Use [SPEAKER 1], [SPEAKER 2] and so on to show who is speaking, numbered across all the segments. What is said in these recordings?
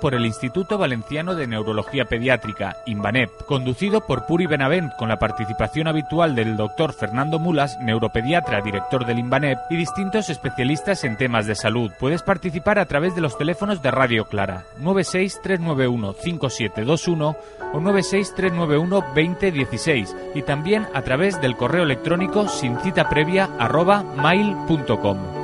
[SPEAKER 1] Por el Instituto Valenciano de Neurología Pediátrica, INVANEP, conducido por Puri Benavent con la participación habitual del doctor Fernando Mulas, neuropediatra, director del INVANEP, y distintos especialistas en temas de salud. Puedes participar a través de los teléfonos de Radio Clara 963915721 o 963912016 y también a través del correo electrónico sin cita previa arroba mail.com.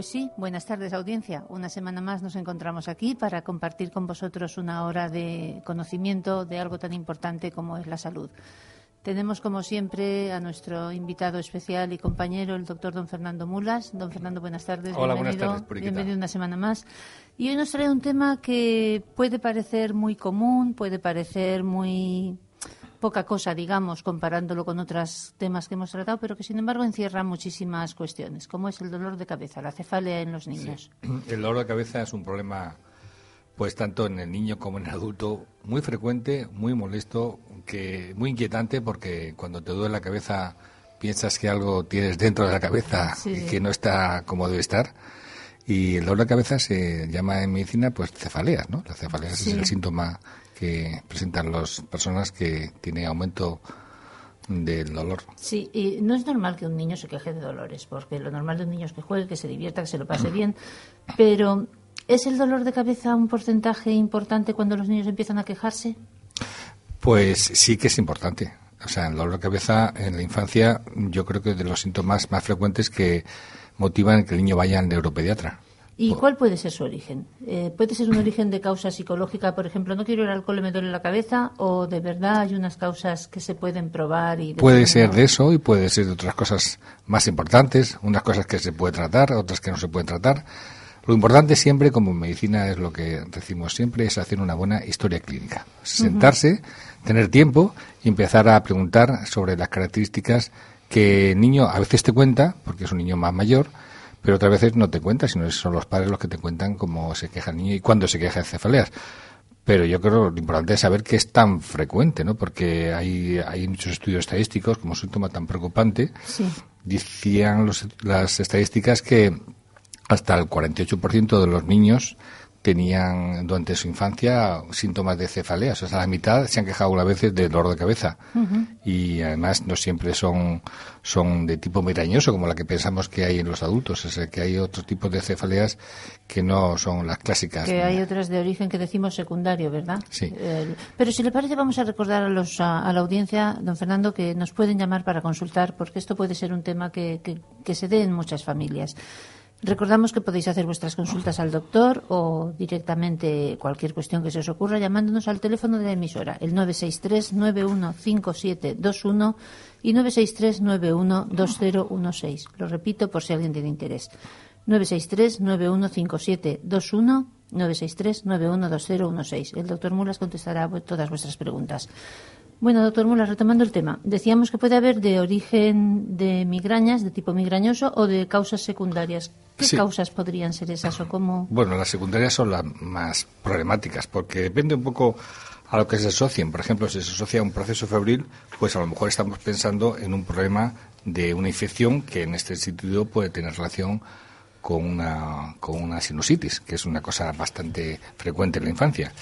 [SPEAKER 2] Pues sí, buenas tardes audiencia. Una semana más nos encontramos aquí para compartir con vosotros una hora de conocimiento de algo tan importante como es la salud. Tenemos, como siempre, a nuestro invitado especial y compañero, el doctor don Fernando Mulas. Don Fernando, buenas tardes.
[SPEAKER 3] Hola,
[SPEAKER 2] bienvenido,
[SPEAKER 3] buenas tardes.
[SPEAKER 2] Bienvenido una semana más. Y hoy nos trae un tema que puede parecer muy común, puede parecer muy poca cosa, digamos, comparándolo con otros temas que hemos tratado, pero que sin embargo encierra muchísimas cuestiones, como es el dolor de cabeza, la cefalea en los niños.
[SPEAKER 3] El dolor de cabeza es un problema, pues tanto en el niño como en el adulto, muy frecuente, muy molesto, que muy inquietante, porque cuando te duele la cabeza piensas que algo tienes dentro de la cabeza y que no está como debe estar. Y el dolor de cabeza se llama en medicina pues cefaleas, ¿no? La cefalea es el síntoma que presentan las personas que tienen aumento del dolor.
[SPEAKER 2] Sí, y no es normal que un niño se queje de dolores, porque lo normal de un niño es que juegue, que se divierta, que se lo pase bien, pero ¿es el dolor de cabeza un porcentaje importante cuando los niños empiezan a quejarse?
[SPEAKER 3] Pues sí que es importante. O sea, el dolor de cabeza en la infancia yo creo que es de los síntomas más frecuentes que motivan que el niño vaya al neuropediatra.
[SPEAKER 2] ¿Y cuál puede ser su origen? Eh, ¿Puede ser un origen de causa psicológica, por ejemplo, no quiero el alcohol y me duele la cabeza? ¿O de verdad hay unas causas que se pueden probar? y
[SPEAKER 3] Puede ser de eso y puede ser de otras cosas más importantes, unas cosas que se puede tratar, otras que no se pueden tratar. Lo importante siempre, como en medicina es lo que decimos siempre, es hacer una buena historia clínica. Sentarse, tener tiempo y empezar a preguntar sobre las características que el niño a veces te cuenta, porque es un niño más mayor, pero otras veces no te cuenta, sino son los padres los que te cuentan cómo se queja el niño y cuándo se queja de cefaleas. Pero yo creo que lo importante es saber que es tan frecuente, ¿no? Porque hay, hay muchos estudios estadísticos, como síntoma tan preocupante, decían las estadísticas que hasta el 48% de los niños tenían durante su infancia síntomas de cefalea. O sea, la mitad se han quejado a veces de dolor de cabeza. Y además no siempre son, son de tipo migrañoso, como la que pensamos que hay en los adultos. O sea, que hay otros tipos de cefaleas que no son las clásicas.
[SPEAKER 2] Que hay otras de origen que decimos secundario, ¿verdad?
[SPEAKER 3] Sí.
[SPEAKER 2] Eh, pero si le parece, vamos a recordar a, los, a, a, la audiencia, don Fernando, que nos pueden llamar para consultar, porque esto puede ser un tema que, que, que se dé en muchas familias. Recordamos que podéis hacer vuestras consultas al doctor o directamente cualquier cuestión que se os ocurra llamándonos al teléfono de la emisora, el 963-915721 y 963-912016. Lo repito por si alguien tiene interés. 963-915721, 963-912016. El doctor Mulas contestará todas vuestras preguntas. Bueno, doctor Mulas, retomando el tema, decíamos que puede haber de origen de migrañas, de tipo migrañoso, o de causas secundarias. ¿Qué
[SPEAKER 3] Sí.
[SPEAKER 2] causas podrían ser esas o cómo?
[SPEAKER 3] Bueno, las secundarias son las más problemáticas porque depende un poco a lo que se asocien. Por ejemplo, si se asocia a un proceso febril, pues a lo mejor estamos pensando en un problema de una infección que en este sentido puede tener relación con una, con una sinusitis, que es una cosa bastante frecuente en la infancia.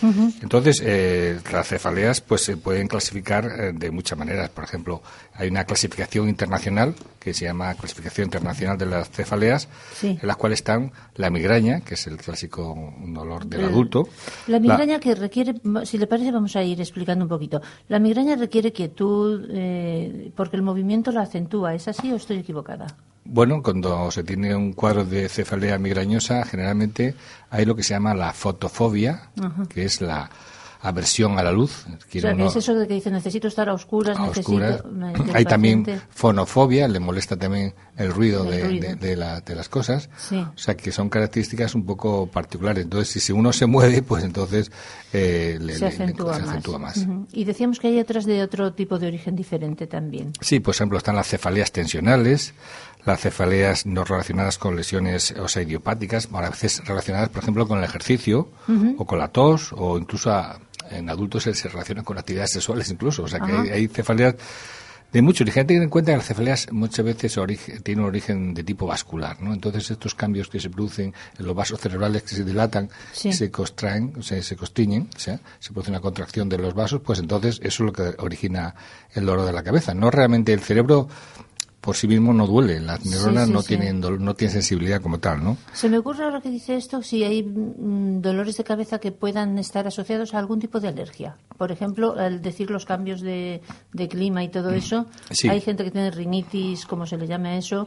[SPEAKER 3] Entonces, eh, las cefaleas pues se pueden clasificar eh, de muchas maneras. Por ejemplo, hay una clasificación internacional que se llama Clasificación Internacional de las Cefaleas,
[SPEAKER 2] Sí.
[SPEAKER 3] en las cuales están la migraña, que es el clásico dolor del
[SPEAKER 2] El-
[SPEAKER 3] adulto.
[SPEAKER 2] La migraña que requiere, si le parece, vamos a ir explicando un poquito. La migraña requiere quietud eh, porque el movimiento la acentúa. ¿Es así o estoy equivocada?
[SPEAKER 3] Bueno, cuando se tiene un cuadro de cefalea migrañosa, generalmente hay lo que se llama la fotofobia, que es la aversión a la luz.
[SPEAKER 2] es eso de que dice necesito estar a oscuras, necesito...
[SPEAKER 3] Hay también fonofobia, le molesta también el ruido, de, las cosas. O sea que son características un poco particulares. Entonces, si uno se mueve, pues entonces eh,
[SPEAKER 2] se, acentúa, más. Y decíamos que hay otras de otro tipo de origen diferente también.
[SPEAKER 3] Sí, por ejemplo, están las cefaleas tensionales, las cefaleas no relacionadas con lesiones o sea, idiopáticas, a veces relacionadas, por ejemplo, con el ejercicio o con la tos o incluso en adultos se, relacionan con actividades sexuales incluso. O sea, que hay, cefaleas de mucho origen. Hay que tener en cuenta que las cefaleas muchas veces tienen un origen de tipo vascular, ¿no? Entonces estos cambios que se producen en los vasos cerebrales que se dilatan, se contraen, se constriñen, o sea, se produce una contracción de los vasos, pues entonces eso es lo que origina el dolor de la cabeza. No realmente el cerebro por sí mismo no duele, las neuronas no tienen no tienen sensibilidad como tal, ¿no?
[SPEAKER 2] Se me ocurre ahora que dice esto si hay mm, dolores de cabeza que puedan estar asociados a algún tipo de alergia. Por ejemplo, al decir los cambios de, de clima y todo mm. eso, hay gente que tiene rinitis, como se le llame a eso,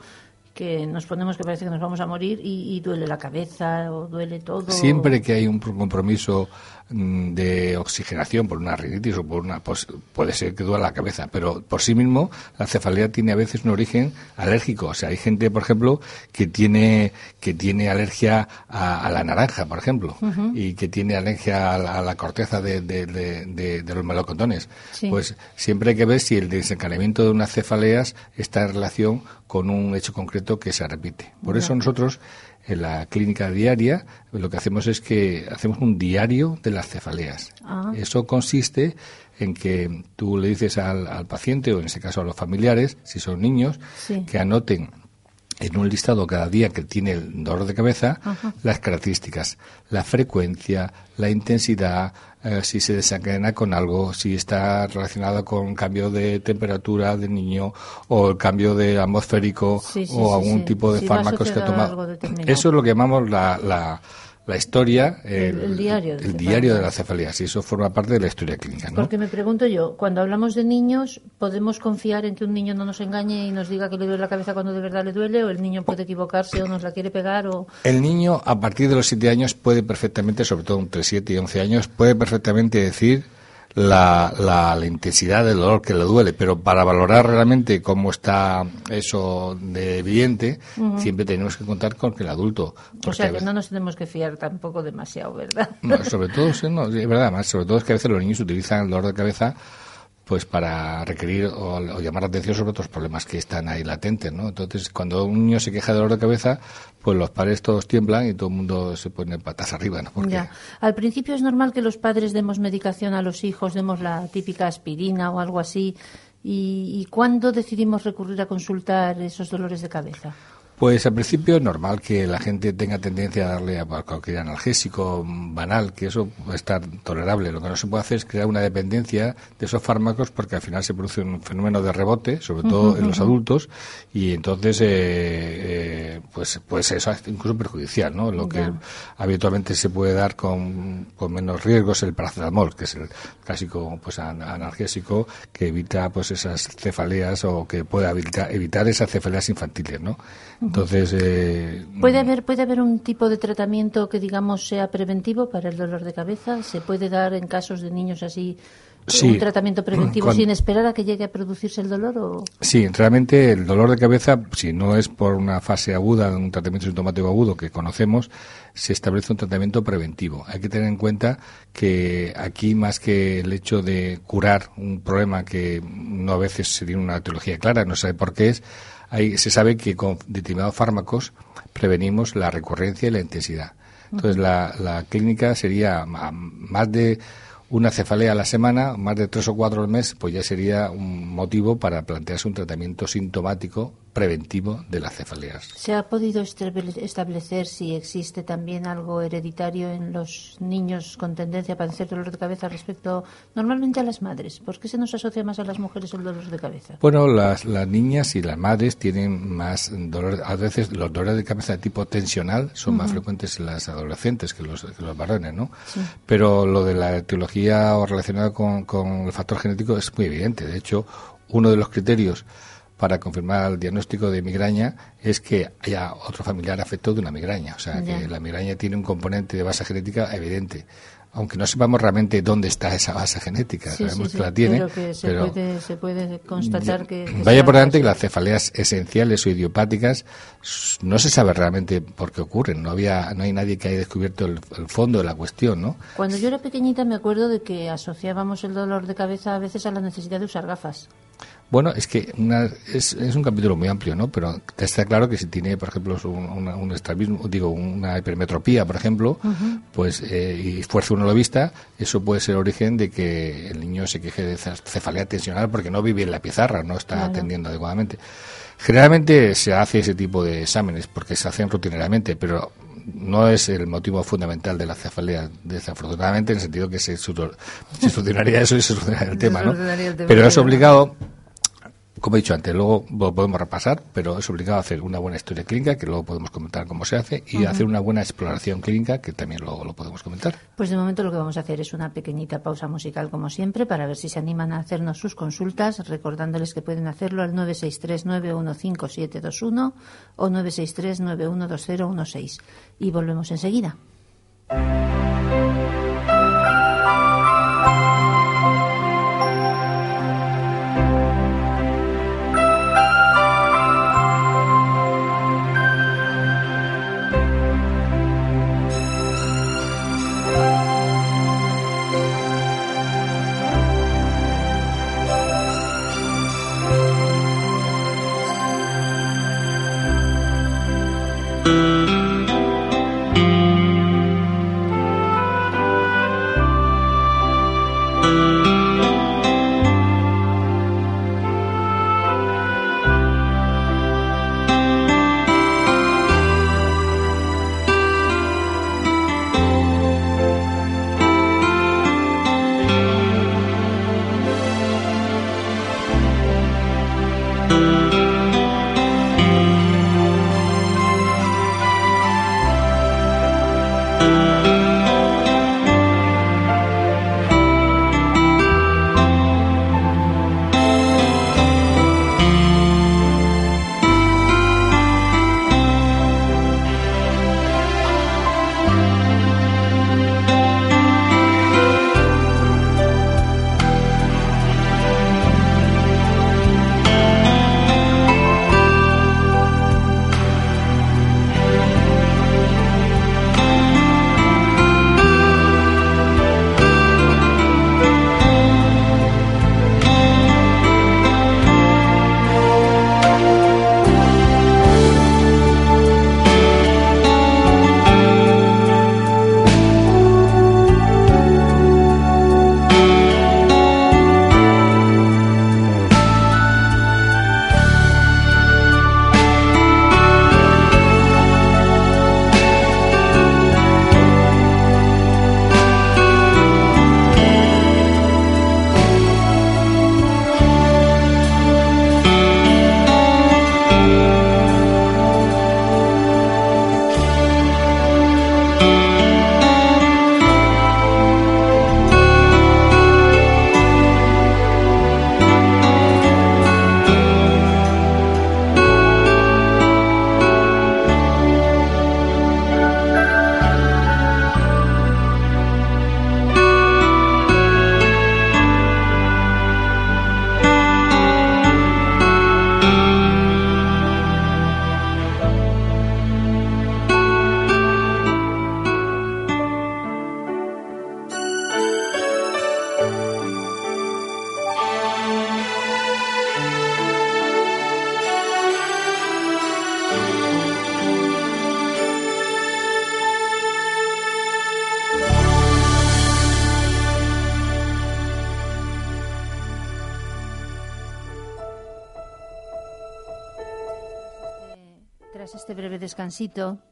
[SPEAKER 2] que nos ponemos que parece que nos vamos a morir y, duele la cabeza o duele todo.
[SPEAKER 3] Siempre que hay un compromiso de oxigenación por una rinitis o por una pues puede ser que duele la cabeza, pero por sí mismo la cefalea tiene a veces un origen alérgico, o sea, hay gente, por ejemplo, que tiene que tiene alergia a, la naranja, por ejemplo, y que tiene alergia a la, corteza de, de, los melocotones. Pues siempre hay que ver si el desencadenamiento de unas cefaleas está en relación con un hecho concreto que se repite. Por eso nosotros en la clínica diaria lo que hacemos es que hacemos un diario de las cefaleas. Ah. Eso consiste en que tú le dices al, paciente o en ese caso a los familiares, si son niños, que anoten en un listado cada día que tiene el dolor de cabeza las características, la frecuencia, la intensidad, eh, si se desencadena con algo, si está relacionado con cambio de temperatura del niño o el cambio de atmosférico o algún tipo de fármacos que ha tomado. Eso es lo que llamamos la la historia,
[SPEAKER 2] el, diario,
[SPEAKER 3] el diario de la cefalea, si eso forma parte de la historia clínica. ¿no?
[SPEAKER 2] Porque me pregunto yo, cuando hablamos de niños, ¿podemos confiar en que un niño no nos engañe y nos diga que le duele la cabeza cuando de verdad le duele? ¿O el niño puede equivocarse o nos la quiere pegar? O...
[SPEAKER 3] El niño, a partir de los 7 años, puede perfectamente, sobre todo entre 7 y 11 años, puede perfectamente decir la, la, intensidad del dolor que le duele, pero para valorar realmente cómo está eso de evidente, siempre tenemos que contar con que el adulto.
[SPEAKER 2] O sea, que no nos tenemos que fiar tampoco demasiado, ¿verdad?
[SPEAKER 3] sobre todo, no, es verdad, más, sobre todo es que a veces los niños utilizan el dolor de cabeza pues para requerir o, llamar la atención sobre otros problemas que están ahí latentes, ¿no? Entonces, cuando un niño se queja de dolor de cabeza, pues los padres todos tiemblan y todo el mundo se pone patas arriba, ¿no?
[SPEAKER 2] Ya. Al principio es normal que los padres demos medicación a los hijos, demos la típica aspirina o algo así. ¿Y, y cuándo decidimos recurrir a consultar esos dolores de cabeza?
[SPEAKER 3] Pues al principio es normal que la gente tenga tendencia a darle a cualquier analgésico banal, que eso puede estar tolerable. Lo que no se puede hacer es crear una dependencia de esos fármacos porque al final se produce un fenómeno de rebote, sobre todo en los adultos, y entonces eh, eh, pues, pues eso es incluso perjudicial, ¿no? Lo que habitualmente se puede dar con, con menos riesgos el paracetamol, que es el clásico pues analgésico que evita pues esas cefaleas o que puede evitar, evitar esas cefaleas infantiles, ¿no? Entonces. Eh,
[SPEAKER 2] ¿Puede, haber, ¿Puede haber un tipo de tratamiento que, digamos, sea preventivo para el dolor de cabeza? ¿Se puede dar en casos de niños así un tratamiento preventivo sin esperar a que llegue a producirse el dolor? O...
[SPEAKER 3] Sí, realmente el dolor de cabeza, si no es por una fase aguda, un tratamiento sintomático agudo que conocemos, se establece un tratamiento preventivo. Hay que tener en cuenta que aquí, más que el hecho de curar un problema que no a veces se tiene una teología clara, no sabe por qué es, se sabe que con determinados fármacos prevenimos la recurrencia y la intensidad. Entonces, la, la clínica sería más de una cefalea a la semana, más de tres o cuatro al mes, pues ya sería un motivo para plantearse un tratamiento sintomático preventivo de las cefaleas.
[SPEAKER 2] ¿Se ha podido establecer si existe también algo hereditario en los niños con tendencia a padecer dolor de cabeza respecto normalmente a las madres? ¿Por qué se nos asocia más a las mujeres el dolor de cabeza?
[SPEAKER 3] Bueno, las, las niñas y las madres tienen más dolor. A veces los dolores de cabeza de tipo tensional son más frecuentes en las adolescentes que los, que los varones, ¿no? Pero lo de la etiología o relacionada con, con el factor genético es muy evidente. De hecho, uno de los criterios para confirmar el diagnóstico de migraña es que haya otro familiar afectado de una migraña. O sea, que la migraña tiene un componente de base genética evidente aunque no sepamos realmente dónde está esa base genética, sabemos que la tiene,
[SPEAKER 2] pero que se, puede, se puede constatar que,
[SPEAKER 3] vaya por delante que las cefaleas esenciales o idiopáticas no se sabe realmente por qué ocurren, no había, no hay nadie que haya descubierto el, fondo de la cuestión, ¿no?
[SPEAKER 2] Cuando yo era pequeñita me acuerdo de que asociábamos el dolor de cabeza a veces a la necesidad de usar gafas.
[SPEAKER 3] Bueno, es que es, es, un capítulo muy amplio, ¿no? Pero está claro que si tiene, por ejemplo, un, un estrabismo, digo, una hipermetropía, por ejemplo, pues eh, y fuerza uno lo vista, eso puede ser origen de que el niño se queje de cefalea tensional porque no vive en la pizarra, no está atendiendo adecuadamente. Generalmente se hace ese tipo de exámenes porque se hacen rutinariamente, pero no es el motivo fundamental de la cefalea, desafortunadamente, en el sentido que se, solucionaría eso y se solucionaría el tema, ¿no? Pero es obligado como he dicho antes, luego lo podemos repasar, pero es obligado a hacer una buena historia clínica, que luego podemos comentar cómo se hace, y hacer una buena exploración clínica, que también luego lo podemos comentar.
[SPEAKER 2] Pues de momento lo que vamos a hacer es una pequeñita pausa musical, como siempre, para ver si se animan a hacernos sus consultas, recordándoles que pueden hacerlo al 963-915-721 o 963-912016. Y volvemos enseguida.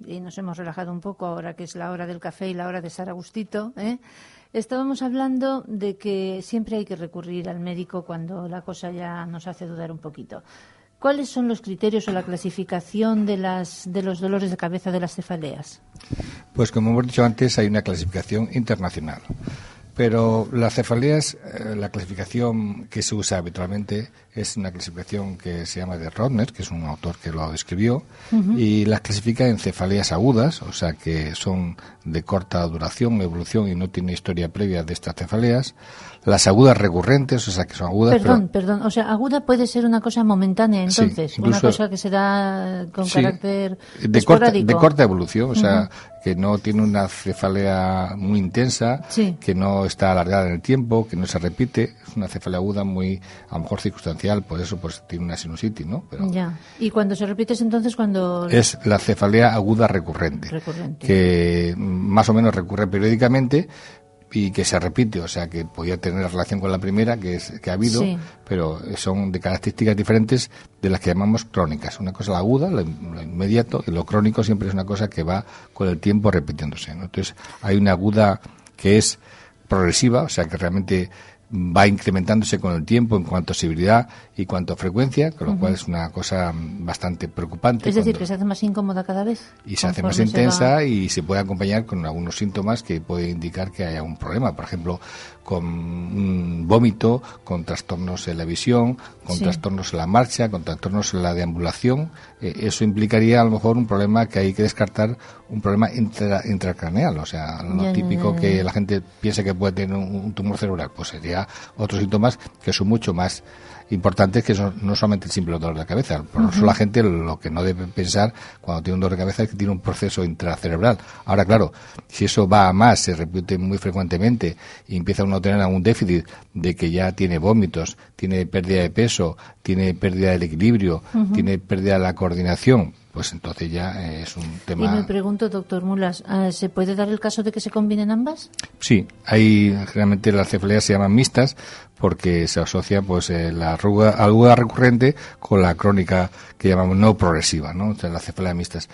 [SPEAKER 2] Y nos hemos relajado un poco ahora que es la hora del café y la hora de estar a gustito, ¿eh? estábamos hablando de que siempre hay que recurrir al médico cuando la cosa ya nos hace dudar un poquito. ¿Cuáles son los criterios o la clasificación de, las, de los dolores de cabeza de las cefaleas?
[SPEAKER 3] Pues como hemos dicho antes, hay una clasificación internacional. Pero las cefaleas, eh, la clasificación que se usa habitualmente es una clasificación que se llama de Rodner, que es un autor que lo describió, y las clasifica en cefaleas agudas, o sea que son de corta duración, evolución y no tiene historia previa de estas cefaleas. Las agudas recurrentes, o sea que son agudas.
[SPEAKER 2] Perdón, perdón. O sea, aguda puede ser una cosa momentánea, entonces. una cosa que se da con carácter
[SPEAKER 3] de corta, de corta evolución, o sea, que no tiene una cefalea muy intensa, que no está alargada en el tiempo, que no se repite. Es una cefalea aguda muy, a lo mejor circunstancial, por eso pues tiene una sinusitis, ¿no?
[SPEAKER 2] Pero ya. ¿Y cuando se repite es entonces cuando...?
[SPEAKER 3] Es la cefalea aguda recurrente.
[SPEAKER 2] Recurrente.
[SPEAKER 3] Que más o menos recurre periódicamente, y que se repite, o sea, que podía tener relación con la primera que, es, que ha habido, pero son de características diferentes de las que llamamos crónicas. Una cosa la aguda, lo, inmediato, y lo crónico siempre es una cosa que va con el tiempo repitiéndose. Entonces, hay una aguda que es progresiva, o sea, que realmente va incrementándose con el tiempo en cuanto a severidad y cuanto a frecuencia, con lo cual es una cosa bastante preocupante.
[SPEAKER 2] Es decir, que se hace más incómoda cada vez.
[SPEAKER 3] Y se hace más intensa y se puede acompañar con algunos síntomas que pueden indicar que haya un problema. Por ejemplo, con un vómito, con trastornos en la visión, con trastornos en la marcha, con trastornos en la deambulación. Eh, eso implicaría a lo mejor un problema que hay que descartar, un problema intracraneal, o sea, lo típico que la gente piensa que puede tener un, tumor cerebral, pues sería otros síntomas que son mucho más importante es que son, no solamente el simple dolor de cabeza. Por eso la gente lo que no debe pensar cuando tiene un dolor de cabeza es que tiene un proceso intracerebral. Ahora, claro, si eso va a más, se repite muy frecuentemente y empieza uno a tener algún déficit de que ya tiene vómitos, tiene pérdida de peso, tiene pérdida del equilibrio, tiene pérdida de la coordinación, pues entonces ya eh, es un tema.
[SPEAKER 2] Y me pregunto, doctor Mulas, eh, ¿se puede dar el caso de que se combinen ambas?
[SPEAKER 3] Sí, hay generalmente las cefaleas se llaman mixtas porque se asocia pues eh, la aguda recurrente con la crónica que llamamos no progresiva, ¿no? O sea, las cefaleas mixtas.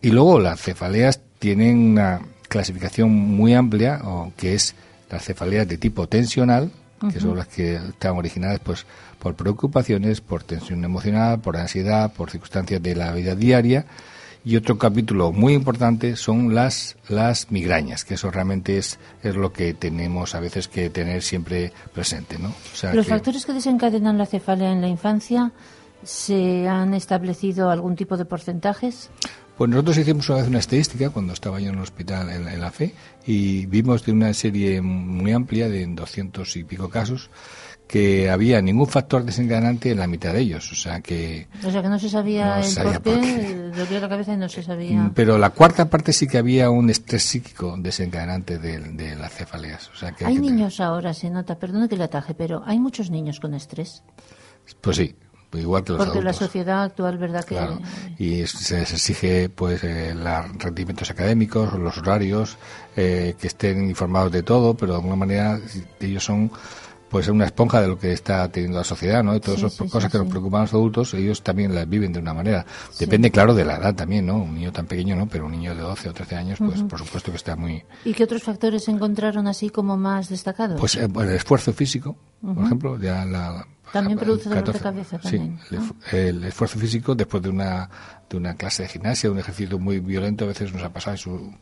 [SPEAKER 3] Y luego las cefaleas tienen una clasificación muy amplia, que es las cefaleas de tipo tensional, que son las que están originadas pues por preocupaciones, por tensión emocional, por ansiedad, por circunstancias de la vida diaria. Y otro capítulo muy importante son las, las migrañas, que eso realmente es, es lo que tenemos a veces que tener siempre presente. ¿no?
[SPEAKER 2] Los factores que desencadenan la cefalea en la infancia, ¿se han establecido algún tipo de porcentajes?
[SPEAKER 3] Pues nosotros hicimos una vez una estadística cuando estaba yo en el hospital en, la FE y vimos de una serie muy amplia de 200 y pico casos que había ningún factor desencadenante en la mitad de ellos, o sea que...
[SPEAKER 2] O sea que no se sabía el por qué, la cabeza y no se sabía... Mm,
[SPEAKER 3] pero la cuarta parte sí que había un estrés psíquico desencadenante de, las cefaleas. O sea que
[SPEAKER 2] hay, niños ahora, se nota, perdone que le ataje, pero hay muchos niños con estrés.
[SPEAKER 3] Pues sí, igual que los
[SPEAKER 2] Porque la sociedad actual, ¿verdad? que
[SPEAKER 3] Y se exige pues eh, los rendimientos académicos, los horarios, eh, que estén informados de todo, pero de alguna manera ellos son pues una esponja de lo que está teniendo la sociedad, ¿no? Y todas esas cosas que nos preocupan a los adultos, ellos también las viven de una manera. Depende, claro, de la edad también, ¿no? Un niño tan pequeño, ¿no? Pero un niño de 12 o 13 años, pues por supuesto que está muy...
[SPEAKER 2] ¿Y qué otros factores encontraron así como más destacados?
[SPEAKER 3] Pues eh, el esfuerzo físico, por ejemplo, ya la...
[SPEAKER 2] También produce dolor de cabeza también.
[SPEAKER 3] Sí, el, esfuerzo físico después de una de una clase de gimnasia, un ejercicio muy violento, a veces nos ha pasado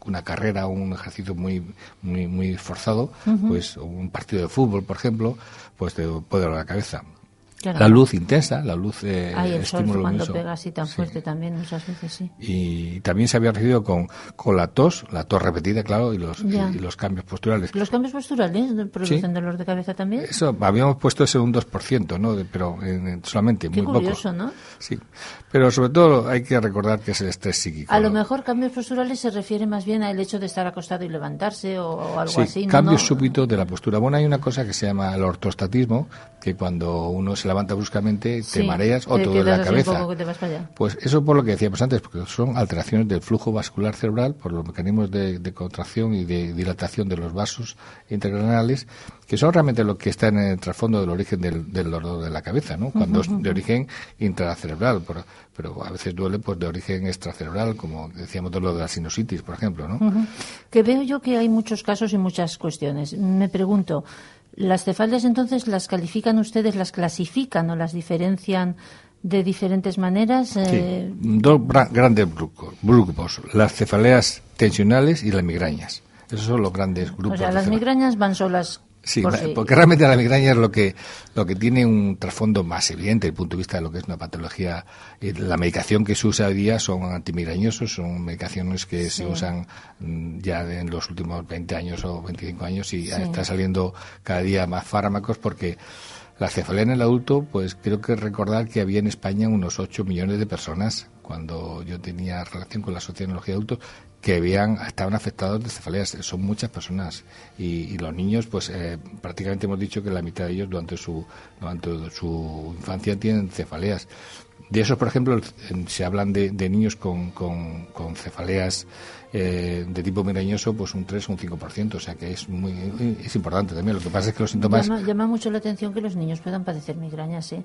[SPEAKER 3] una carrera un ejercicio muy muy muy forzado, pues un partido de fútbol, por ejemplo, pues te puede doler la cabeza. La luz intensa, la luz
[SPEAKER 2] eh, el sol cuando pega así tan fuerte también muchas veces, sí.
[SPEAKER 3] Y también se había recibido con, con la tos, la tos repetida, claro, y los, y, los cambios posturales.
[SPEAKER 2] ¿Los cambios posturales producen dolor de cabeza también?
[SPEAKER 3] Eso, habíamos puesto ese un 2%, ¿no? pero solamente, muy
[SPEAKER 2] curioso, ¿no?
[SPEAKER 3] Sí. Pero sobre todo hay que recordar que es el estrés psíquico.
[SPEAKER 2] A lo mejor cambios posturales se refiere más bien al hecho de estar acostado y levantarse o, algo así.
[SPEAKER 3] cambios súbitos de la postura. Bueno, hay una cosa que se llama el ortostatismo, que cuando uno se levanta bruscamente te mareas o te duele la cabeza. Pues eso por lo que decíamos antes, porque son alteraciones del flujo vascular cerebral por los mecanismos de, contracción y de dilatación de los vasos intracraneales, que son realmente lo que está en el trasfondo del origen del, dolor de la cabeza, ¿no? Cuando es de origen intracerebral, pero a veces duele pues de origen extracerebral, como decíamos lo de la sinusitis, por ejemplo, ¿no?
[SPEAKER 2] Que veo yo que hay muchos casos y muchas cuestiones. Me pregunto, ¿Las cefaleas entonces las califican ustedes, las clasifican o las diferencian de diferentes maneras? Sí.
[SPEAKER 3] Eh, Dos grandes grupos, las cefaleas tensionales y las migrañas. Esos son los grandes grupos.
[SPEAKER 2] O sea, las migrañas van solas.
[SPEAKER 3] Sí,
[SPEAKER 2] por
[SPEAKER 3] porque realmente la migraña es lo que lo que tiene un trasfondo más evidente desde el punto de vista de lo que es una patología. Eh, La medicación que se usa hoy día son antimigrañosos, son medicaciones que se usan mm, ya en los últimos 20 años o 25 años y
[SPEAKER 2] Sí.
[SPEAKER 3] está saliendo cada día más fármacos porque la cefalea en el adulto, pues creo que recordar que había en España unos 8 millones de personas cuando yo tenía relación con la sociología de adultos que habían, estaban afectados de cefaleas. Son muchas personas. Y, y los niños, pues eh, prácticamente hemos dicho que la mitad de ellos durante su, durante su infancia tienen cefaleas. De esos, por ejemplo, se hablan de, de niños con, con cefaleas eh, de tipo migrañoso, pues un 3 o un 5%, o sea que es muy es importante también. Lo que pasa es que los síntomas...
[SPEAKER 2] Llama, llama mucho la atención que los niños puedan padecer migrañas, ¿eh?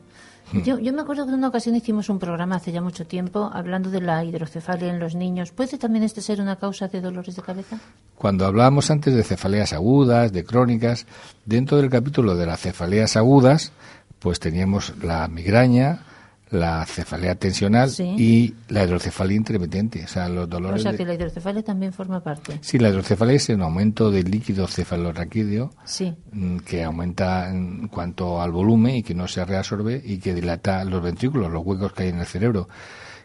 [SPEAKER 3] Hmm.
[SPEAKER 2] Yo, yo me acuerdo que en una ocasión hicimos un programa hace ya mucho tiempo hablando de la hidrocefalia en los niños. ¿Puede también este ser una causa de dolores de cabeza?
[SPEAKER 3] Cuando hablábamos antes de cefaleas agudas, de crónicas, dentro del capítulo de las cefaleas agudas, pues teníamos la migraña, la cefalea tensional
[SPEAKER 2] Sí.
[SPEAKER 3] y la hidrocefalia intermitente, o sea, los
[SPEAKER 2] O
[SPEAKER 3] dolores
[SPEAKER 2] sea,
[SPEAKER 3] de-
[SPEAKER 2] que la hidrocefalia también forma parte.
[SPEAKER 3] Sí, la hidrocefalia es un aumento del líquido cefalorraquídeo
[SPEAKER 2] Sí.
[SPEAKER 3] mm, que aumenta en cuanto al volumen y que no se reabsorbe y que dilata los ventrículos, los huecos que hay en el cerebro.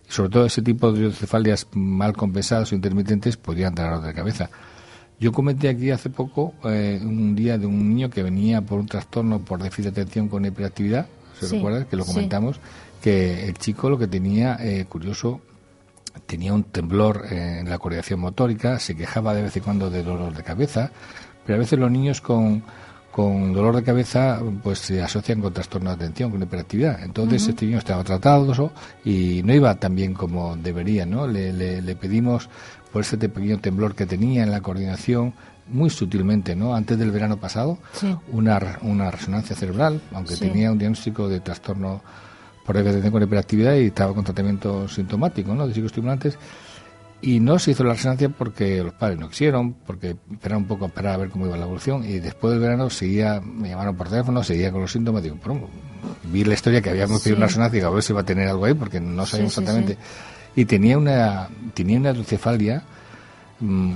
[SPEAKER 3] Y sobre todo ese tipo de hidrocefalias mal compensadas o intermitentes podrían dar dolor de cabeza. Yo comenté aquí hace poco eh, un día de un niño que venía por un trastorno por déficit de atención con hiperactividad, ¿se
[SPEAKER 2] Sí,
[SPEAKER 3] recuerda? Que lo
[SPEAKER 2] sí.
[SPEAKER 3] Que el chico lo que tenía, eh, curioso, tenía un temblor eh, en la coordinación motórica, se quejaba de vez en cuando de dolor de cabeza, pero a veces los niños con, con dolor de cabeza pues se asocian con trastorno de atención, con hiperactividad. Entonces este niño estaba tratado y no iba tan bien como debería, ¿no? Le, le, le pedimos por ese pequeño temblor que tenía en la coordinación, muy sutilmente, ¿no? Antes del verano pasado,
[SPEAKER 2] Sí.
[SPEAKER 3] una, una resonancia cerebral, aunque
[SPEAKER 2] Sí.
[SPEAKER 3] tenía un diagnóstico de trastorno por déficit de atención con hiperactividad y estaba con tratamiento sintomático, ¿no? De psicoestimulantes. Y no se hizo la resonancia porque los padres no quisieron, porque esperaron un poco a esperar a ver cómo iba la evolución. Y después del verano seguía, me llamaron por teléfono, seguía con los síntomas. Digo, pero vi la historia que habíamos pedido
[SPEAKER 2] Sí.
[SPEAKER 3] una resonancia, a ver si va a tener algo ahí, porque no sabíamos
[SPEAKER 2] sí,
[SPEAKER 3] exactamente. Y tenía una, tenía una hidrocefalia, mm,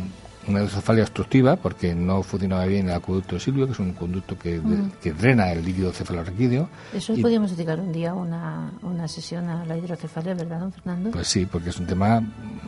[SPEAKER 3] una hidrocefalia obstructiva, porque no funcionaba bien el acueducto silvio, que es un conducto que, de- que drena el líquido cefalorraquídeo.
[SPEAKER 2] Eso
[SPEAKER 3] Y-
[SPEAKER 2] podríamos dedicar un día una, una sesión a la hidrocefalia, ¿verdad, don Fernando?
[SPEAKER 3] Pues sí, porque es un tema,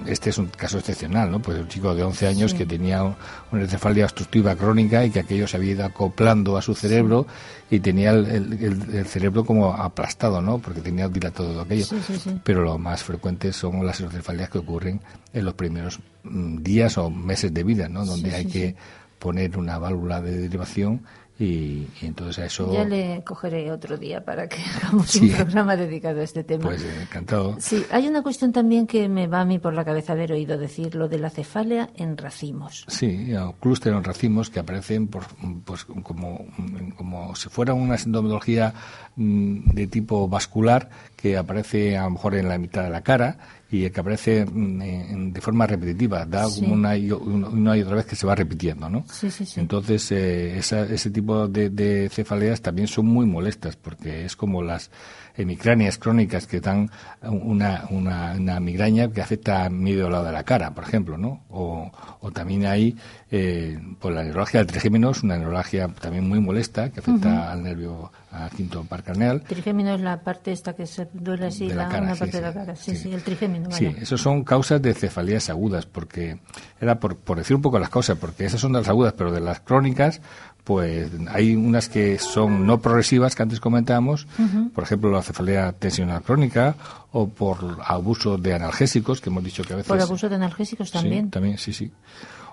[SPEAKER 3] este es un caso excepcional, ¿no? Pues un chico de 11 años
[SPEAKER 2] Sí.
[SPEAKER 3] que tenía un- una encefalia obstructiva crónica y que aquello se había ido acoplando a su cerebro y tenía el, el- el- cerebro como aplastado, ¿no? Porque tenía dilatado todo aquello.
[SPEAKER 2] Sí.
[SPEAKER 3] Pero lo más frecuente son las encefalias que ocurren en los primeros mm, días o meses de vida, ¿no? Donde
[SPEAKER 2] Sí,
[SPEAKER 3] hay
[SPEAKER 2] sí,
[SPEAKER 3] que
[SPEAKER 2] sí.
[SPEAKER 3] poner una válvula de derivación y, y entonces a eso,
[SPEAKER 2] Ya le cogeré otro día para que hagamos
[SPEAKER 3] Sí.
[SPEAKER 2] un programa dedicado a este tema.
[SPEAKER 3] pues eh, encantado.
[SPEAKER 2] Sí, hay una cuestión también que me va a mí por la cabeza haber oído decir, lo de la cefalia en racimos.
[SPEAKER 3] Sí, o clúster en racimos que aparecen por, pues, como, como si fuera una sintomatología mm, de tipo vascular que aparece a lo mejor en la mitad de la cara y que aparece mm, en- de forma repetitiva, da
[SPEAKER 2] Sí.
[SPEAKER 3] una y, una- y otra vez que se va repitiendo, ¿no?
[SPEAKER 2] Sí, sí, sí.
[SPEAKER 3] Entonces, eh, esa- ese tipo de, de cefaleas también son muy molestas porque es como las hemicráneas crónicas que dan una, una, una migraña que afecta a medio lado de la cara, por ejemplo, ¿no? O, o también hay, eh, pues la neuralgia del trigémino es una neuralgia también muy molesta que afecta al nervio, al quinto par craneal.
[SPEAKER 2] Trigémino es la parte esta que se duele así,
[SPEAKER 3] De la
[SPEAKER 2] la,
[SPEAKER 3] cara,
[SPEAKER 2] una
[SPEAKER 3] sí,
[SPEAKER 2] parte de la cara. Sí.
[SPEAKER 3] sí,
[SPEAKER 2] el trigémino.
[SPEAKER 3] Sí, esos son causas de cefalías agudas, porque era por, por decir un poco las causas, porque esas son de las agudas, pero de las crónicas, pues hay unas que son no progresivas, que antes comentábamos, por ejemplo, la cefalea tensional crónica, o por abuso de analgésicos, que hemos dicho que a veces...
[SPEAKER 2] Por abuso de analgésicos también.
[SPEAKER 3] Sí, también, sí, sí.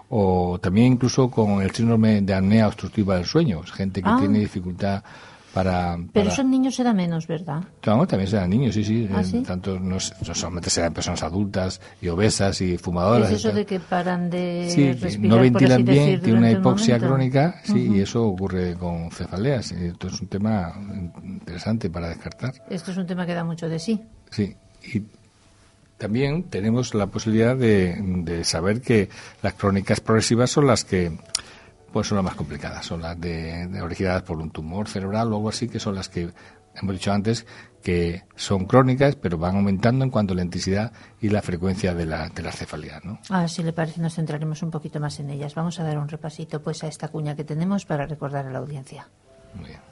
[SPEAKER 3] O también incluso con el síndrome de apnea obstructiva del sueño, gente que
[SPEAKER 2] Ah.
[SPEAKER 3] tiene dificultad para...
[SPEAKER 2] Pero
[SPEAKER 3] para-
[SPEAKER 2] en niños se da menos, ¿verdad?
[SPEAKER 3] no, también serán niños, sí, sí.
[SPEAKER 2] ¿Ah, sí?
[SPEAKER 3] Tanto no, no solamente serán personas adultas y obesas y fumadoras.
[SPEAKER 2] es eso
[SPEAKER 3] y
[SPEAKER 2] de que paran de
[SPEAKER 3] Sí,
[SPEAKER 2] respirar,
[SPEAKER 3] no ventilan bien,
[SPEAKER 2] decir,
[SPEAKER 3] tiene una hipoxia crónica, sí, y eso ocurre con cefaleas. Esto es un tema interesante para descartar.
[SPEAKER 2] Esto es un tema que da mucho de sí.
[SPEAKER 3] Sí, y también tenemos la posibilidad de, de saber que las crónicas progresivas son las que pues son las más complicadas, son las de, de originadas por un tumor cerebral o algo así, que son las que hemos dicho antes que son crónicas, pero van aumentando en cuanto a la intensidad y la frecuencia de la, de la cefalea. ¿no?
[SPEAKER 2] Ah, si le parece, nos centraremos un poquito más en ellas. Vamos a dar un repasito pues a esta cuña que tenemos para recordar a la audiencia.
[SPEAKER 3] Muy bien.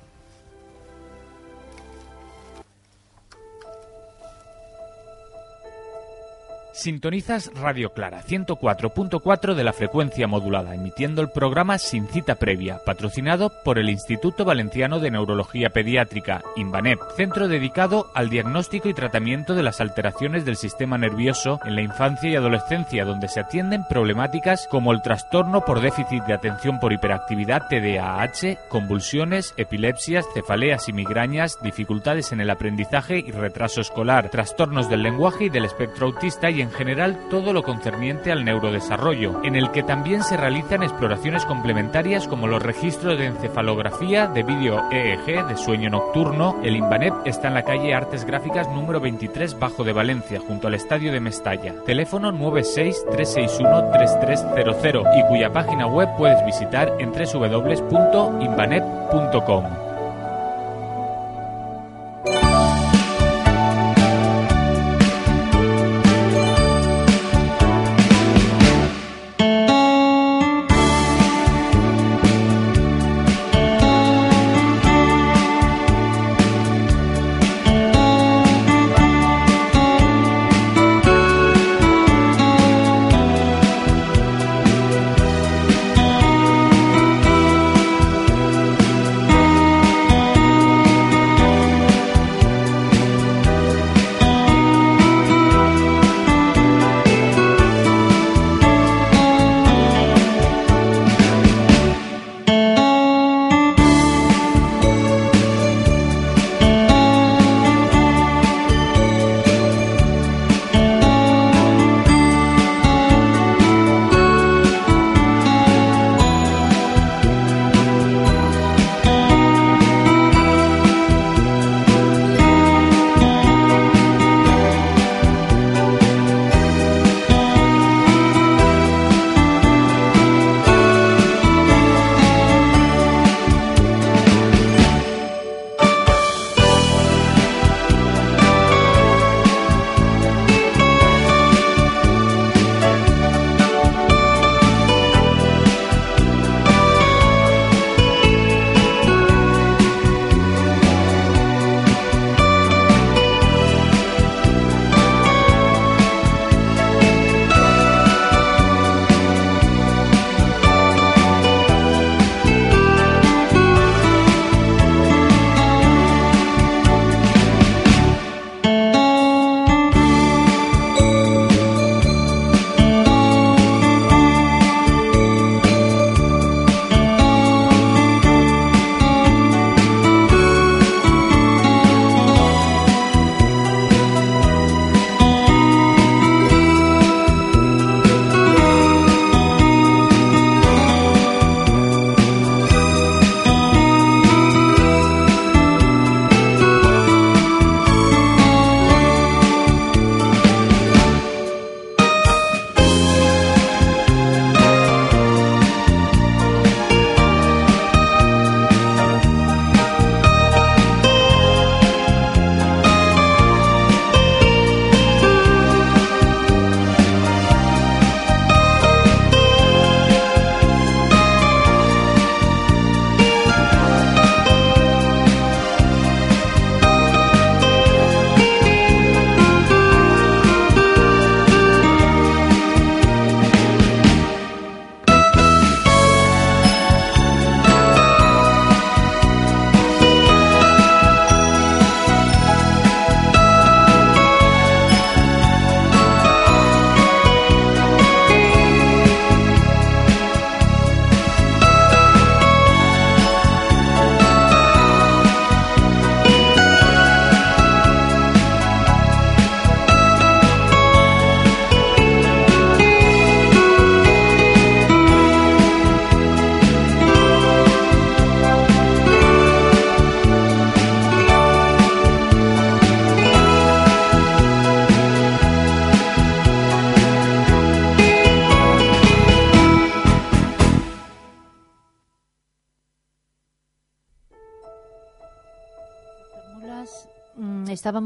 [SPEAKER 1] Sintonizas Radio Clara 104.4 de la frecuencia modulada, emitiendo el programa Sin cita previa, patrocinado por el Instituto Valenciano de Neurología Pediátrica, INVANEP, centro dedicado al diagnóstico y tratamiento de las alteraciones del sistema nervioso en la infancia y adolescencia, donde se atienden problemáticas como el trastorno por déficit de atención por hiperactividad TDAH, convulsiones, epilepsias, cefaleas y migrañas, dificultades en el aprendizaje y retraso escolar, trastornos del lenguaje y del espectro autista y en general todo lo concerniente al neurodesarrollo, en el que también se realizan exploraciones complementarias como los registros de encefalografía, de vídeo EEG, de sueño nocturno. El Inbanep está en la calle Artes Gráficas número 23 Bajo de Valencia, junto al Estadio de Mestalla. Teléfono 96-361-3300 y cuya página web puedes visitar en www.inbanep.com.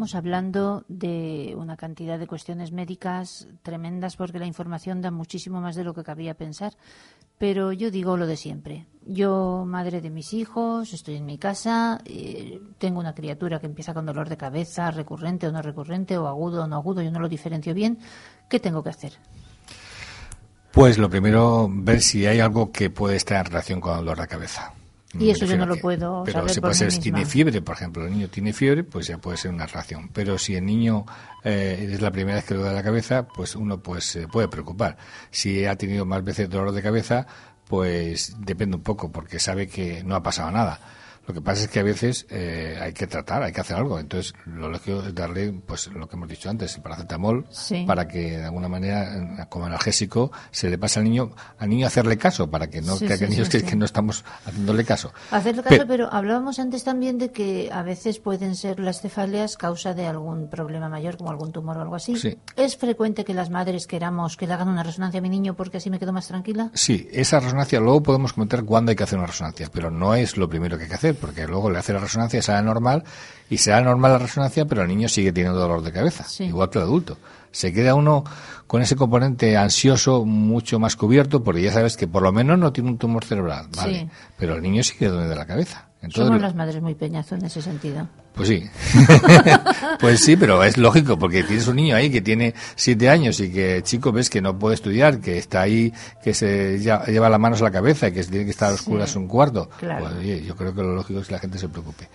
[SPEAKER 2] estábamos hablando de una cantidad de cuestiones médicas tremendas porque la información da muchísimo más de lo que cabía pensar. Pero yo digo lo de siempre. Yo, madre de mis hijos, estoy en mi casa, eh, tengo una criatura que empieza con dolor de cabeza, recurrente o no recurrente, o agudo o no agudo, yo no lo diferencio bien. ¿Qué tengo que hacer?
[SPEAKER 3] Pues lo primero, ver si hay algo que puede estar en relación con el dolor de cabeza.
[SPEAKER 2] Y eso yo no lo puedo
[SPEAKER 3] Pero
[SPEAKER 2] saber
[SPEAKER 3] si
[SPEAKER 2] por
[SPEAKER 3] puede ser, tiene fiebre, por ejemplo, el niño tiene fiebre, pues ya puede ser una reacción. Pero si el niño eh, es la primera vez que le duele la cabeza, pues uno pues se puede preocupar. Si ha tenido más veces dolor de cabeza, pues depende un poco, porque sabe que no ha pasado nada. Lo que pasa es que a veces eh, hay que tratar, hay que hacer algo. Entonces, lo lógico es darle, pues lo que hemos dicho antes, el paracetamol,
[SPEAKER 2] Sí.
[SPEAKER 3] para que de alguna manera, como analgésico, se le pase al niño, al niño hacerle caso, para que no
[SPEAKER 2] Sí,
[SPEAKER 3] crea
[SPEAKER 2] sí,
[SPEAKER 3] que niños que, que no estamos haciéndole caso.
[SPEAKER 2] Hacerle caso,
[SPEAKER 3] Pe-
[SPEAKER 2] pero hablábamos antes también de que a veces pueden ser las cefaleas causa de algún problema mayor, como algún tumor o algo así.
[SPEAKER 3] Sí.
[SPEAKER 2] ¿Es frecuente que las madres queramos que le hagan una resonancia a mi niño porque así me quedo más tranquila?
[SPEAKER 3] Sí, esa resonancia luego podemos comentar cuándo hay que hacer una resonancia, pero no es lo primero que hay que hacer, porque luego le hace la resonancia, sale normal, y será normal la resonancia, pero el niño sigue teniendo dolor de cabeza,
[SPEAKER 2] Sí.
[SPEAKER 3] igual que el adulto. Se queda uno con ese componente ansioso mucho más cubierto, porque ya sabes que por lo menos no tiene un tumor cerebral, ¿vale?
[SPEAKER 2] Sí.
[SPEAKER 3] Pero el niño sigue duele de la cabeza. Entonces,
[SPEAKER 2] Somos las madres muy peñazo en ese sentido.
[SPEAKER 3] Pues sí. pues sí, pero es lógico, porque tienes un niño ahí que tiene siete años y que chico ves que no puede estudiar, que está ahí, que se lleva las manos a la cabeza y que tiene que estar a oscuras
[SPEAKER 2] Sí,
[SPEAKER 3] un cuarto.
[SPEAKER 2] claro.
[SPEAKER 3] Pues, oye, yo creo que lo lógico es que la gente se preocupe.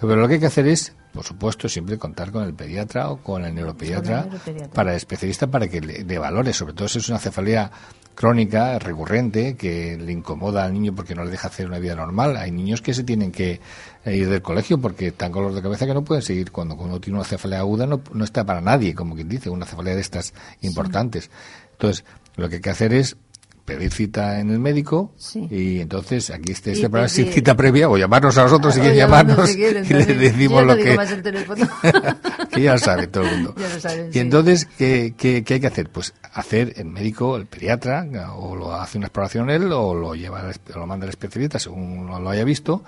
[SPEAKER 3] Pero lo que hay que hacer es, por supuesto, siempre contar con el pediatra o con el neuropediatra,
[SPEAKER 2] Con el neuropediatra.
[SPEAKER 3] para el especialista para que le, le valore, sobre todo si es una cefalea crónica, recurrente, que le incomoda al niño porque no le deja hacer una vida normal. Hay niños que se tienen que eh, ir del colegio porque están con dolor de cabeza que no pueden seguir. Cuando uno tiene una cefalea aguda no, no está para nadie, como quien dice, una cefalea de estas importantes. Entonces, lo que hay que hacer es pedir cita en el médico
[SPEAKER 2] Sí.
[SPEAKER 3] y entonces aquí está
[SPEAKER 2] Y
[SPEAKER 3] este programa sin cita previa o llamarnos a nosotros si quieren
[SPEAKER 2] llamarnos
[SPEAKER 3] llamarnos
[SPEAKER 2] si quieren,
[SPEAKER 3] y le
[SPEAKER 2] también.
[SPEAKER 3] decimos lo que
[SPEAKER 2] el
[SPEAKER 3] que ya lo sabe todo el mundo.
[SPEAKER 2] Ya lo saben,
[SPEAKER 3] y
[SPEAKER 2] sí.
[SPEAKER 3] entonces, ¿qué, qué, qué hay que hacer? Pues hacer el médico, el pediatra, o lo hace una exploración él, o lo lleva, lo manda al especialista según lo haya visto.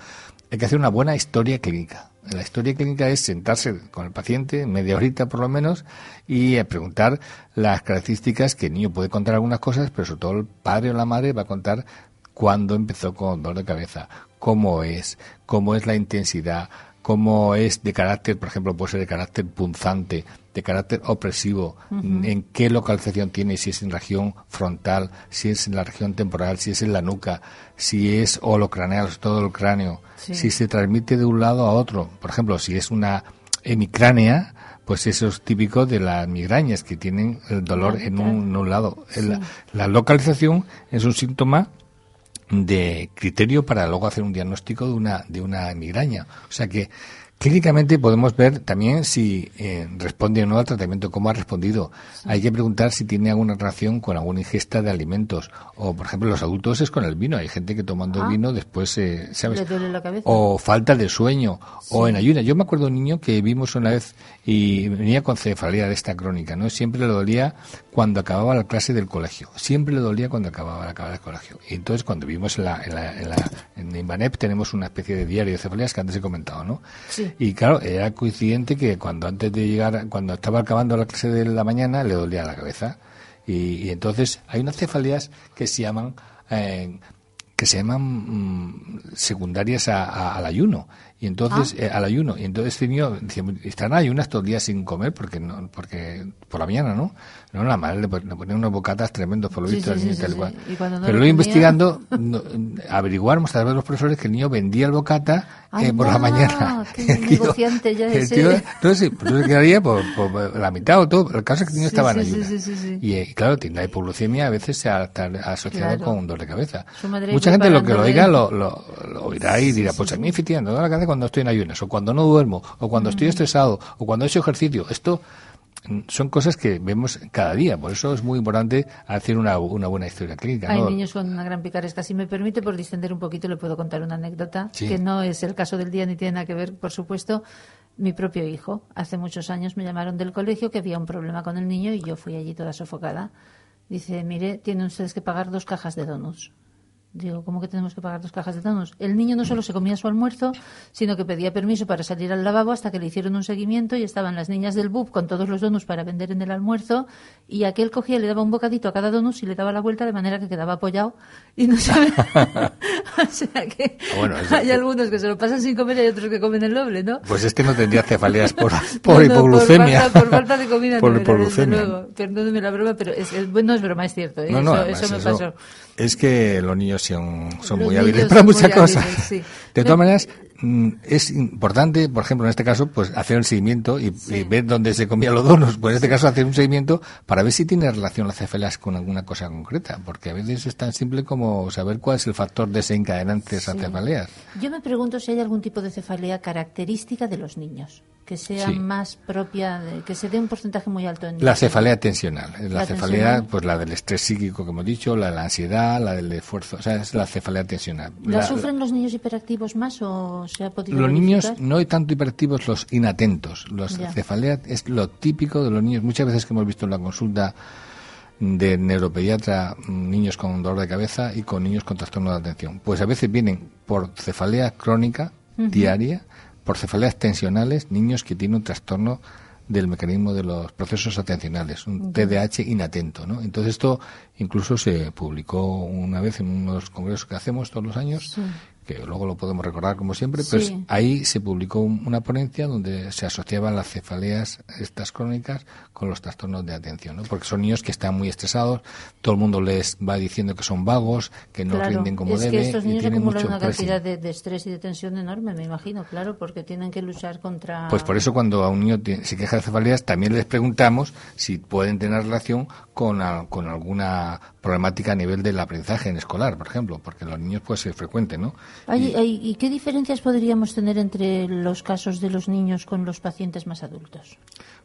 [SPEAKER 3] Hay que hacer una buena historia clínica. La historia clínica es sentarse con el paciente, media horita por lo menos, y eh, preguntar las características que el niño puede contar algunas cosas, pero sobre todo el padre o la madre va a contar cuándo empezó con dolor de cabeza, cómo es, cómo es la intensidad, cómo es de carácter, por ejemplo, puede ser de carácter punzante, de carácter opresivo, en qué localización tiene, si es en región frontal, si es en la región temporal, si es en la nuca, si es holocraneal, todo el cráneo,
[SPEAKER 2] Sí.
[SPEAKER 3] si se transmite de un lado a otro. Por ejemplo, si es una hemicránea, pues eso es típico de las migrañas que tienen el dolor en un, en un lado. El- la localización es un síntoma de criterio para luego hacer un diagnóstico de una de una migraña. O sea que clínicamente podemos ver también si eh, responde o no al tratamiento, cómo ha respondido. Hay que preguntar si tiene alguna relación con alguna ingesta de alimentos. O, por ejemplo, los adultos es con el vino. Hay gente que tomando
[SPEAKER 2] Ah.
[SPEAKER 3] el vino después, eh, ¿sabes?
[SPEAKER 2] Le duele la cabeza.
[SPEAKER 3] O falta de sueño, o en ayuna. Yo me acuerdo de un niño que vimos una vez y venía con cefalea de esta crónica, ¿no? Siempre le dolía cuando acababa la clase del colegio. Siempre le dolía cuando acababa la clase del colegio. Y entonces cuando vimos en la, en la, en la en tenemos una especie de diario de cefaleas que antes he comentado, ¿no?
[SPEAKER 2] Sí.
[SPEAKER 3] Y claro, era coincidente que cuando antes de llegar, cuando estaba acabando la clase de la mañana, le dolía la cabeza. Y, y entonces hay unas cefaleas que se llaman eh, que se llaman mm, secundarias a- a- al ayuno y entonces eh, al ayuno y entonces este niño dice, están ayunas todo el día sin comer porque no porque por la mañana no no la madre le, pon- le ponía unos bocatas tremendos por lo
[SPEAKER 2] Sí,
[SPEAKER 3] visto
[SPEAKER 2] sí,
[SPEAKER 3] al niño
[SPEAKER 2] sí,
[SPEAKER 3] y tal
[SPEAKER 2] sí,
[SPEAKER 3] y cual.
[SPEAKER 2] sí. Y no
[SPEAKER 3] pero
[SPEAKER 2] lo
[SPEAKER 3] luego investigando no, averiguamos a través de los profesores que el niño vendía el bocata eh, por la mañana
[SPEAKER 2] qué
[SPEAKER 3] El tío-
[SPEAKER 2] ya
[SPEAKER 3] el tío- entonces pues, se quedaría por, por la mitad o todo el caso es que el niño
[SPEAKER 2] Sí,
[SPEAKER 3] estaba en
[SPEAKER 2] sí, sí,
[SPEAKER 3] ayunas
[SPEAKER 2] sí, sí, sí.
[SPEAKER 3] y eh, claro la hipoglucemia a veces se ha está asociado
[SPEAKER 2] Claro.
[SPEAKER 3] con un dolor de cabeza mucha gente lo que lo oiga lo, lo, lo oirá y dirá pues a mí efectivamente me la cabeza cuando estoy en ayunas o cuando no duermo o cuando
[SPEAKER 2] Mm.
[SPEAKER 3] estoy estresado o cuando he hecho ejercicio esto mm, son cosas que vemos cada día por eso es muy importante hacer una, una buena historia clínica
[SPEAKER 2] Hay
[SPEAKER 3] ¿no?
[SPEAKER 2] niños con una gran picaresca. Si me permite, por distender un poquito, le puedo contar una anécdota
[SPEAKER 3] Sí.
[SPEAKER 2] que no es el caso del día ni tiene nada que ver, por supuesto. Mi propio hijo, hace muchos años me llamaron del colegio que había un problema con el niño y yo fui allí toda sofocada. Dice, mire, tienen ustedes que pagar dos cajas de donuts. Digo, ¿cómo que tenemos que pagar dos cajas de donuts? El niño no solo se comía su almuerzo, sino que pedía permiso para salir al lavabo hasta que le hicieron un seguimiento y estaban las niñas del BUP con todos los donuts para vender en el almuerzo y aquel cogía, le daba un bocadito a cada donut y le daba la vuelta de manera que quedaba apoyado y no sabe. o sea que
[SPEAKER 3] Bueno, eso-
[SPEAKER 2] hay algunos que se lo pasan sin comer y hay otros que comen el doble, ¿no?
[SPEAKER 3] Pues este no tendría cefaleas por, por
[SPEAKER 2] No, no,
[SPEAKER 3] hipoglucemia.
[SPEAKER 2] Por falta, por falta de comida.
[SPEAKER 3] Por
[SPEAKER 2] no
[SPEAKER 3] hipoglucemia.
[SPEAKER 2] Perdóneme la broma, pero es, es- no es broma, es cierto. ¿eh?
[SPEAKER 3] No, no,
[SPEAKER 2] eso, eso me
[SPEAKER 3] eso-
[SPEAKER 2] pasó.
[SPEAKER 3] Es que los niños son, son
[SPEAKER 2] Los
[SPEAKER 3] muy hábiles para muchas cosas.
[SPEAKER 2] hábiles, sí.
[SPEAKER 3] De todas maneras, mm, es importante, por ejemplo, en este caso, pues hacer un seguimiento y,
[SPEAKER 2] Sí.
[SPEAKER 3] y ver dónde se comían los donos. Pues en este caso, hacer un seguimiento para ver si tiene relación las cefaleas con alguna cosa concreta. Porque a veces es tan simple como saber cuál es el factor desencadenante de esas
[SPEAKER 2] Sí.
[SPEAKER 3] cefaleas.
[SPEAKER 2] Yo me pregunto si hay algún tipo de cefalea característica de los niños, que sea
[SPEAKER 3] Sí.
[SPEAKER 2] más propia, de- que se dé un porcentaje muy alto en
[SPEAKER 3] La cefalea tensional. La,
[SPEAKER 2] La
[SPEAKER 3] cefalea,
[SPEAKER 2] tensional.
[SPEAKER 3] pues la del estrés psíquico que hemos dicho, la de la ansiedad, la del esfuerzo. O sea, es la cefalea tensional.
[SPEAKER 2] ¿La,
[SPEAKER 3] La-
[SPEAKER 2] sufren los niños hiperactivos más o se ha podido
[SPEAKER 3] Los niños no hay tanto hiperactivos, los inatentos. Los
[SPEAKER 2] Ya.
[SPEAKER 3] cefaleas es lo típico de los niños. Muchas veces que hemos visto en la consulta de neuropediatra mm, niños con dolor de cabeza y con niños con trastorno de atención. Pues a veces vienen por cefalea crónica diaria, por cefaleas tensionales, niños que tienen un trastorno del mecanismo de los procesos atencionales, un TDAH inatento, ¿no? Entonces esto incluso se publicó una vez en unos congresos que hacemos todos los años,
[SPEAKER 2] Sí.
[SPEAKER 3] Que luego lo podemos recordar como siempre, pero
[SPEAKER 2] Sí.
[SPEAKER 3] ahí se publicó un- una ponencia donde se asociaban las cefaleas estas crónicas con los trastornos de atención, ¿no? Porque son niños que están muy estresados, todo el mundo les va diciendo que son vagos, que no
[SPEAKER 2] Claro,
[SPEAKER 3] rinden como
[SPEAKER 2] es
[SPEAKER 3] debe
[SPEAKER 2] que estos
[SPEAKER 3] y
[SPEAKER 2] niños
[SPEAKER 3] tienen
[SPEAKER 2] acumulan
[SPEAKER 3] mucho
[SPEAKER 2] una cantidad de, de estrés y de tensión enorme, me imagino, claro, porque tienen que luchar contra...
[SPEAKER 3] Pues por eso cuando a un niño tiene- se queja de cefaleas también les preguntamos si pueden tener relación con, a- con alguna problemática a nivel del aprendizaje en escolar, por ejemplo, porque en los niños puede ser frecuente, ¿no?
[SPEAKER 2] Hay-
[SPEAKER 3] Y-
[SPEAKER 2] hay- ¿Y qué diferencias podríamos tener entre los casos de los niños con los pacientes más adultos?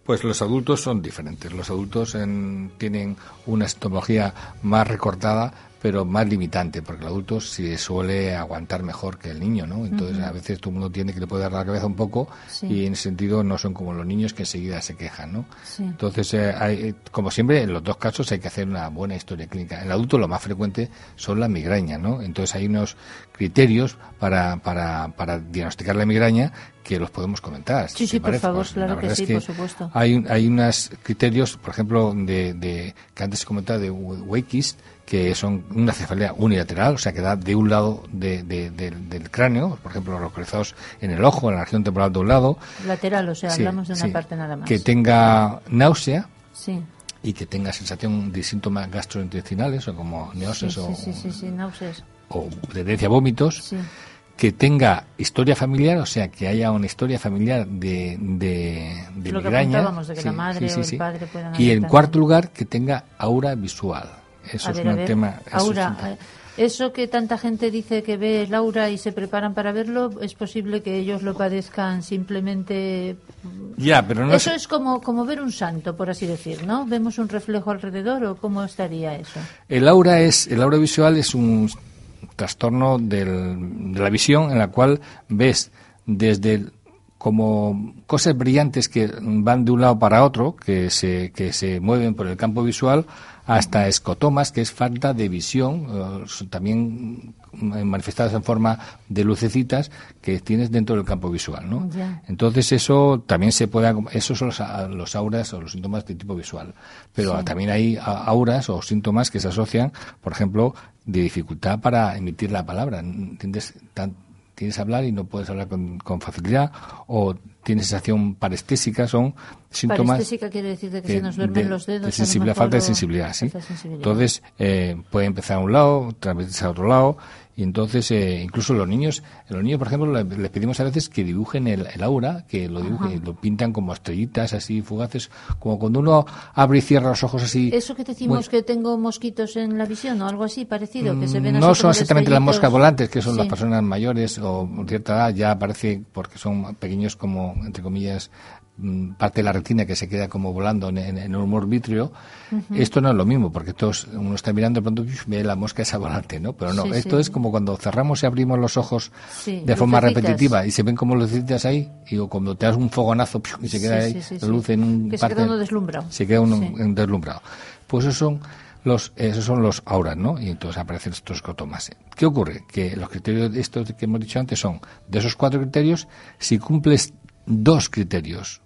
[SPEAKER 3] Pues los adultos son diferentes. Los adultos en- tienen una estomatología más recortada, pero más limitante, porque el adulto se suele aguantar mejor que el niño, ¿no? Entonces, a veces todo el mundo tiene que le puede dar la cabeza un poco
[SPEAKER 2] Sí.
[SPEAKER 3] y en ese sentido no son como los niños que enseguida se quejan, ¿no?
[SPEAKER 2] Sí.
[SPEAKER 3] Entonces, eh, hay- eh, como siempre, en los dos casos hay que hacer una buena historia clínica. En el adulto lo más frecuente son las migrañas, ¿no? Entonces hay unos criterios para, para, para diagnosticar la migraña que los podemos comentar.
[SPEAKER 2] Sí, sí, por favor,
[SPEAKER 3] Pues,
[SPEAKER 2] claro
[SPEAKER 3] la
[SPEAKER 2] que
[SPEAKER 3] es
[SPEAKER 2] sí, por supuesto.
[SPEAKER 3] Hay, hay unos criterios, por ejemplo, de, de que antes se comentaba de Wakis, que son una cefalea unilateral, o sea, que da de un lado de- de- del- del cráneo, por ejemplo, localizados en el ojo, en la región temporal de un lado.
[SPEAKER 2] Lateral, o sea,
[SPEAKER 3] Sí,
[SPEAKER 2] hablamos de una
[SPEAKER 3] sí.
[SPEAKER 2] parte nada más.
[SPEAKER 3] Que tenga náusea
[SPEAKER 2] Sí.
[SPEAKER 3] y que tenga sensación de síntomas gastrointestinales, o como
[SPEAKER 2] sí,
[SPEAKER 3] o,
[SPEAKER 2] náuseas.
[SPEAKER 3] o tendencia a vómitos.
[SPEAKER 2] Sí.
[SPEAKER 3] que tenga historia familiar, o sea, que haya una historia familiar de, de, de
[SPEAKER 2] Lo que
[SPEAKER 3] migraña.
[SPEAKER 2] apuntábamos, de que la madre o el padre puedan
[SPEAKER 3] Y en cuarto lugar, que tenga aura visual. Eso
[SPEAKER 2] a
[SPEAKER 3] es
[SPEAKER 2] ver,
[SPEAKER 3] un tema. eso es un
[SPEAKER 2] eh, eso que tanta gente dice que ve el aura y se preparan para verlo, es posible que ellos lo padezcan simplemente.
[SPEAKER 3] Ya, pero no
[SPEAKER 2] eso es como, como ver un santo, por así decir, ¿no? ¿Vemos un reflejo alrededor o cómo estaría eso?
[SPEAKER 3] El aura es el aura visual es un trastorno del- de la visión en la cual ves desde el- como cosas brillantes que van de un lado para otro, que se, que se mueven por el campo visual, hasta escotomas, que es falta de visión, eh, también mm, manifestadas en forma de lucecitas que tienes dentro del campo visual, ¿no? Entonces eso también se puede, esos son los, los auras o los síntomas de tipo visual. Pero
[SPEAKER 2] Sí.
[SPEAKER 3] también hay auras o síntomas que se asocian, por ejemplo, de dificultad para emitir la palabra. ¿Entiendes? Tan- tienes que hablar y no puedes hablar con, con facilidad o tienes sensación parestésica, son síntomas
[SPEAKER 2] Parestésica quiere decir de que,
[SPEAKER 3] que
[SPEAKER 2] se nos duermen
[SPEAKER 3] de-
[SPEAKER 2] los dedos.
[SPEAKER 3] de sensibilidad, falta de sensibilidad, sí.
[SPEAKER 2] sensibilidad.
[SPEAKER 3] Entonces, eh, puede empezar a un lado, transmitirse a otro lado, y entonces, eh, incluso los niños, los niños, por ejemplo, le- les pedimos a veces que dibujen el, el aura, que lo dibujen, lo pintan como estrellitas así fugaces, como cuando uno abre y cierra los ojos así.
[SPEAKER 2] Eso que decimos
[SPEAKER 3] Bueno,
[SPEAKER 2] que tengo mosquitos en la visión o algo así parecido, que se ven así
[SPEAKER 3] no son exactamente las moscas volantes, que son las personas mayores o cierta edad, ya aparece porque son pequeños como, entre comillas, parte de la retina que se queda como volando en, en- en el humor vitrio. Esto no es lo mismo, porque todos, uno está mirando y pronto ve la mosca esa volante, ¿no? Pero no,
[SPEAKER 2] Sí,
[SPEAKER 3] esto
[SPEAKER 2] sí.
[SPEAKER 3] es como cuando cerramos y abrimos los ojos
[SPEAKER 2] Sí,
[SPEAKER 3] de forma
[SPEAKER 2] lucecitas.
[SPEAKER 3] repetitiva y se ven como lucecitas ahí, y o cuando te das un fogonazo y se queda ahí la luz en un
[SPEAKER 2] Que se
[SPEAKER 3] parte-
[SPEAKER 2] queda uno deslumbrado.
[SPEAKER 3] se queda uno en deslumbrado. Pues esos son los, esos son los auras, ¿no? Y entonces aparecen estos escotomas. ¿Qué ocurre? Que los criterios de estos que hemos dicho antes son, de esos cuatro criterios, si cumples dos criterios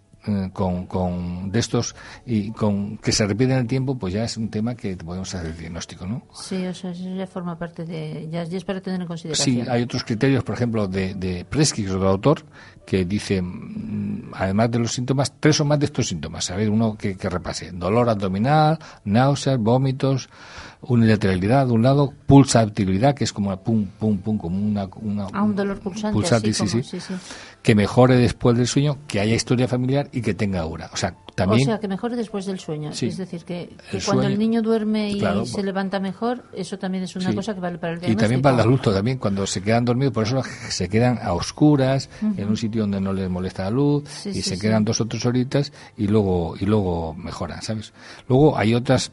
[SPEAKER 3] con, con de estos y con que se repiten en el tiempo, pues ya es un tema que podemos hacer el diagnóstico, ¿no?
[SPEAKER 2] Sí, o sea, eso ya forma parte de, ya, es para tener en consideración.
[SPEAKER 3] Sí, hay otros criterios, por ejemplo, de, de Presky, otro autor, que dice, mm, además de los síntomas, tres o más de estos síntomas. A ver, uno que, que repase. Dolor abdominal, náuseas, vómitos, unilateralidad de un lado, pulsabilidad, que es como una pum, pum, pum, como una... una
[SPEAKER 2] ah, un dolor pulsante,
[SPEAKER 3] sí, sí, Que mejore después del sueño, que haya historia familiar y que tenga aura. O sea, también...
[SPEAKER 2] O sea, que mejore después del sueño. Es decir, que, cuando el niño duerme y se levanta mejor, eso también es una cosa que vale para el diagnóstico.
[SPEAKER 3] Y también para el adulto, también, cuando se quedan dormidos, por eso se quedan a oscuras, en un sitio donde no les molesta la luz, y se quedan dos o tres horitas y luego, y luego mejoran, ¿sabes? Luego hay otras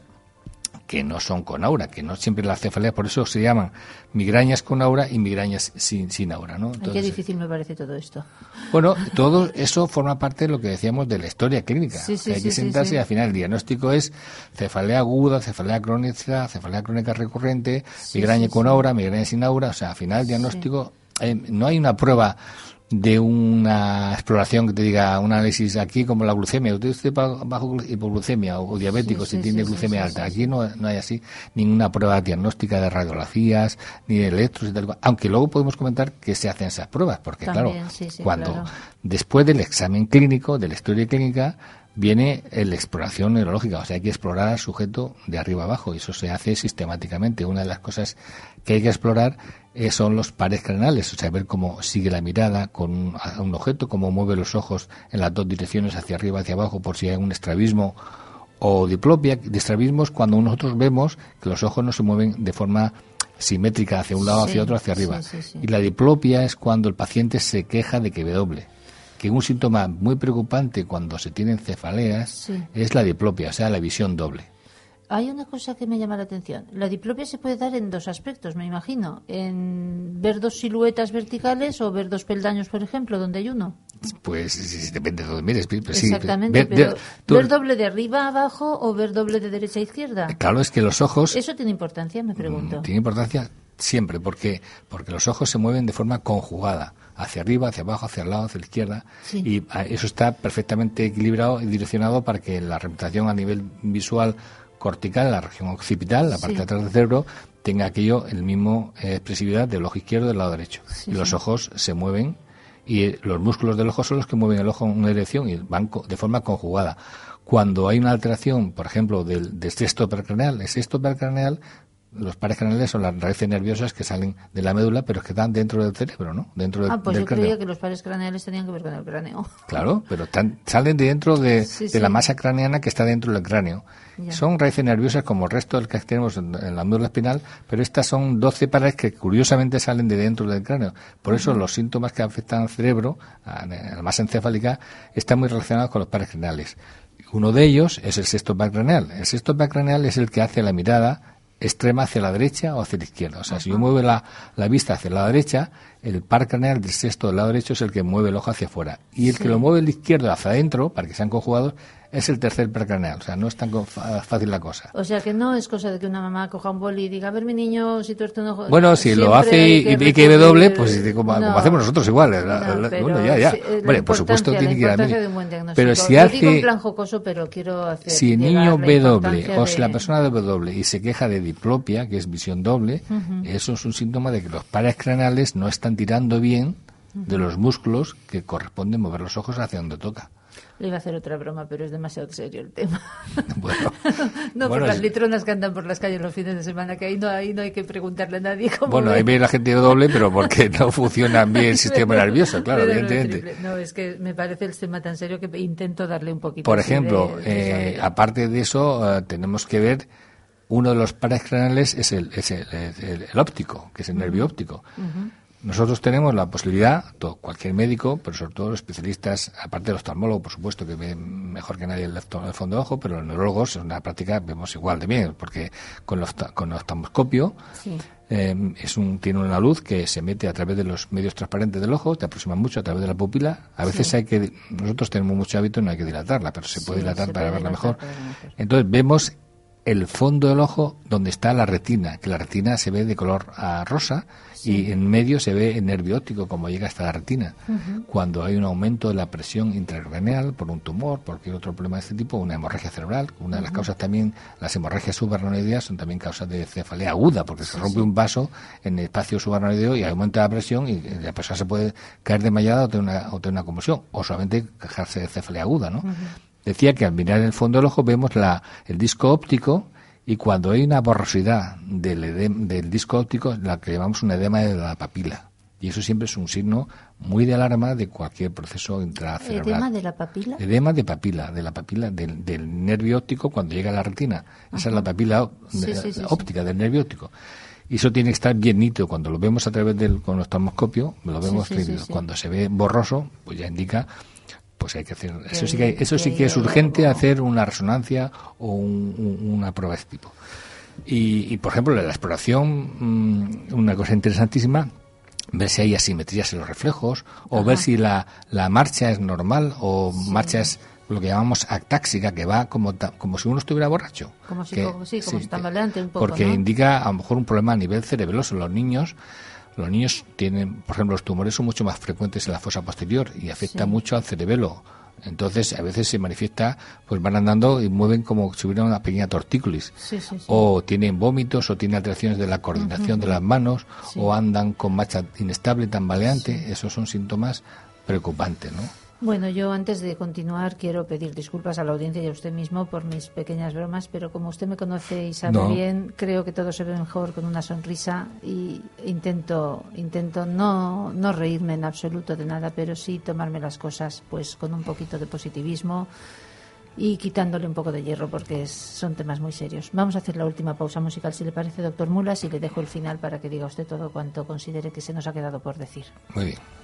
[SPEAKER 3] que no son con aura, que no siempre las cefaleas, por eso se llaman migrañas con aura y migrañas sin, sin aura, ¿no?
[SPEAKER 2] qué difícil me parece todo esto.
[SPEAKER 3] Bueno, todo eso forma parte de lo que decíamos de la historia clínica.
[SPEAKER 2] Sí, sí,
[SPEAKER 3] hay que sentarse y al final el diagnóstico es cefalea aguda, cefalea crónica, cefalea crónica recurrente, migraña con aura, migraña sin aura, o sea, al final el diagnóstico, eh, no hay una prueba de una exploración que te diga un análisis aquí como la glucemia, usted esté bajo hipoglucemia o, diabético si tiene glucemia alta. Aquí no, no hay así ninguna prueba diagnóstica de radiografías ni de electros y tal. Aunque luego podemos comentar que se hacen esas pruebas, porque claro, cuando después del examen clínico, de la historia clínica, viene la exploración neurológica, o sea, hay que explorar al sujeto de arriba abajo y eso se hace sistemáticamente. Una de las cosas que hay que explorar eh, son los pares craneales, o sea, ver cómo sigue la mirada con un, objeto, cómo mueve los ojos en las dos direcciones, hacia arriba, hacia abajo, por si hay un estrabismo o diplopia. De estrabismo es cuando nosotros vemos que los ojos no se mueven de forma simétrica hacia un lado, hacia otro, hacia arriba. y la diplopia es cuando el paciente se queja de que ve doble que un síntoma muy preocupante cuando se tienen cefaleas es la diplopia, o sea, la visión doble.
[SPEAKER 2] Hay una cosa que me llama la atención. La diplopia se puede dar en dos aspectos, me imagino. En ver dos siluetas verticales o ver dos peldaños, por ejemplo, donde hay uno.
[SPEAKER 3] Pues depende de donde mires.
[SPEAKER 2] Exactamente, ver, ver, doble de arriba a abajo o ver doble de derecha a izquierda.
[SPEAKER 3] Claro, es que los ojos...
[SPEAKER 2] ¿Eso tiene importancia, me pregunto?
[SPEAKER 3] Mm, tiene importancia siempre, porque porque los ojos se mueven de forma conjugada hacia arriba, hacia abajo, hacia el lado, hacia la izquierda. Y ah, eso está perfectamente equilibrado y direccionado para que la representación a nivel visual cortical, la región occipital, la parte de atrás del cerebro, tenga aquello el mismo eh, expresividad del ojo izquierdo y del lado derecho. y los ojos se mueven y eh, los músculos del ojo son los que mueven el ojo en una dirección y van de forma conjugada. Cuando hay una alteración, por ejemplo, del, del sexto percraneal, el sexto percraneal los pares craneales son las raíces nerviosas que salen de la médula, pero que están dentro del cerebro, ¿no? Dentro
[SPEAKER 2] ah, pues yo creía que los pares craneales tenían que ver con el cráneo.
[SPEAKER 3] Claro, pero salen de dentro de, la masa craneana que está dentro del cráneo. Son raíces nerviosas como el resto del que tenemos en, la médula espinal, pero estas son 12 pares que curiosamente salen de dentro del cráneo. Por eso los síntomas que afectan al cerebro, a la masa encefálica, están muy relacionados con los pares craneales. Uno de ellos es el sexto par craneal. El sexto par craneal es el que hace la mirada extrema hacia la derecha o hacia la izquierda. O sea, si yo muevo la, la, vista hacia la derecha, el par craneal del sexto del lado derecho es el que mueve el ojo hacia afuera. Y el que lo mueve el izquierdo hacia adentro, para que sean conjugados, es el tercer percraneal, o sea, no es tan fácil la cosa.
[SPEAKER 2] O sea, que no es cosa de que una mamá coja un boli y diga, a ver, mi niño, si tú eres un ojo...
[SPEAKER 3] Bueno, si lo hace y, ve que ve doble, pues como, hacemos nosotros igual. bueno, ya, ya. Bueno, por supuesto tiene que ir a mí. Pero si hace...
[SPEAKER 2] Digo en plan jocoso, pero quiero hacer
[SPEAKER 3] si el niño ve doble, o si la persona ve doble y se queja de diplopia, que es visión doble, eso es un síntoma de que los pares craneales no están tirando bien de los músculos que corresponden mover los ojos hacia donde toca.
[SPEAKER 2] Le iba a hacer otra broma, pero es demasiado serio el tema. Bueno, no, por las litronas que andan por las calles los fines de semana, que ahí no, ahí no hay que preguntarle a nadie cómo.
[SPEAKER 3] Bueno, ahí ve la gente doble, pero porque no funciona bien el sistema nervioso, claro, evidentemente.
[SPEAKER 2] No, es que me parece el tema tan serio que intento darle un poquito.
[SPEAKER 3] Por ejemplo, eh, aparte de eso, eh, tenemos que ver uno de los pares craneales es el, es el, óptico, que es el nervio óptico. Nosotros tenemos la posibilidad, todo, cualquier médico, pero sobre todo los especialistas, aparte del oftalmólogo, por supuesto, que ven mejor que nadie el, fondo de ojo, pero los neurólogos en una práctica vemos igual de bien, porque con, el, con el oftalmoscopio eh, es un, tiene una luz que se mete a través de los medios transparentes del ojo, te aproxima mucho a través de la pupila. A veces hay que, nosotros tenemos mucho hábito, no hay que dilatarla, pero se puede dilatar para verla mejor. Entonces vemos el fondo del ojo donde está la retina, que la retina se ve de color ah, rosa y en medio se ve el nervio óptico como llega hasta la retina. Cuando hay un aumento de la presión intracraneal por un tumor, por cualquier otro problema de este tipo, una hemorragia cerebral, una de las causas también, las hemorragias subarachnoideas son también causas de cefalea aguda, porque se rompe un vaso en el espacio subarachnoideo y aumenta la presión y la persona se puede caer desmayada o tener una, o tener una convulsión, o solamente quejarse de cefalea aguda, ¿no? Decía que al mirar el fondo del ojo vemos la, el disco óptico y cuando hay una borrosidad del, del disco óptico, la que llamamos un edema de la papila. Y eso siempre es un signo muy de alarma de cualquier proceso intracerebral.
[SPEAKER 2] ¿Edema de la papila?
[SPEAKER 3] Edema de papila, de la papila del, del nervio óptico cuando llega a la retina. Esa es la papila óptica del nervio óptico. Y eso tiene que estar bien nítido. Cuando lo vemos a través del con termoscopio, lo vemos Cuando se ve borroso, pues ya indica pues hay que hacer eso sí que eso sí que es urgente hacer una resonancia o una prueba de este tipo y, por ejemplo la exploración mm, una cosa interesantísima ver si hay asimetrías en los reflejos o ver si la, la marcha es normal o marcha es lo que llamamos actáxica, que va como, como si uno estuviera borracho.
[SPEAKER 2] Como si, como, sí, como un poco.
[SPEAKER 3] Porque indica a lo mejor un problema a nivel cerebroso. Los niños los niños tienen, por ejemplo, los tumores son mucho más frecuentes en la fosa posterior y afecta mucho al cerebelo. Entonces, a veces se manifiesta, pues van andando y mueven como si hubiera una pequeña tortícolis. o tienen vómitos, o tienen alteraciones de la coordinación de las manos, o andan con marcha inestable, tambaleante. Esos son síntomas preocupantes, ¿no?
[SPEAKER 2] Bueno, yo antes de continuar quiero pedir disculpas a la audiencia y a usted mismo por mis pequeñas bromas, pero como usted me conoce y sabe bien, creo que todo se ve mejor con una sonrisa y intento intento no no reírme en absoluto de nada, pero sí tomarme las cosas pues con un poquito de positivismo y quitándole un poco de hierro porque son temas muy serios. Vamos a hacer la última pausa musical, si le parece, doctor Mulas, y le dejo el final para que diga usted todo cuanto considere que se nos ha quedado por decir.
[SPEAKER 3] Muy bien.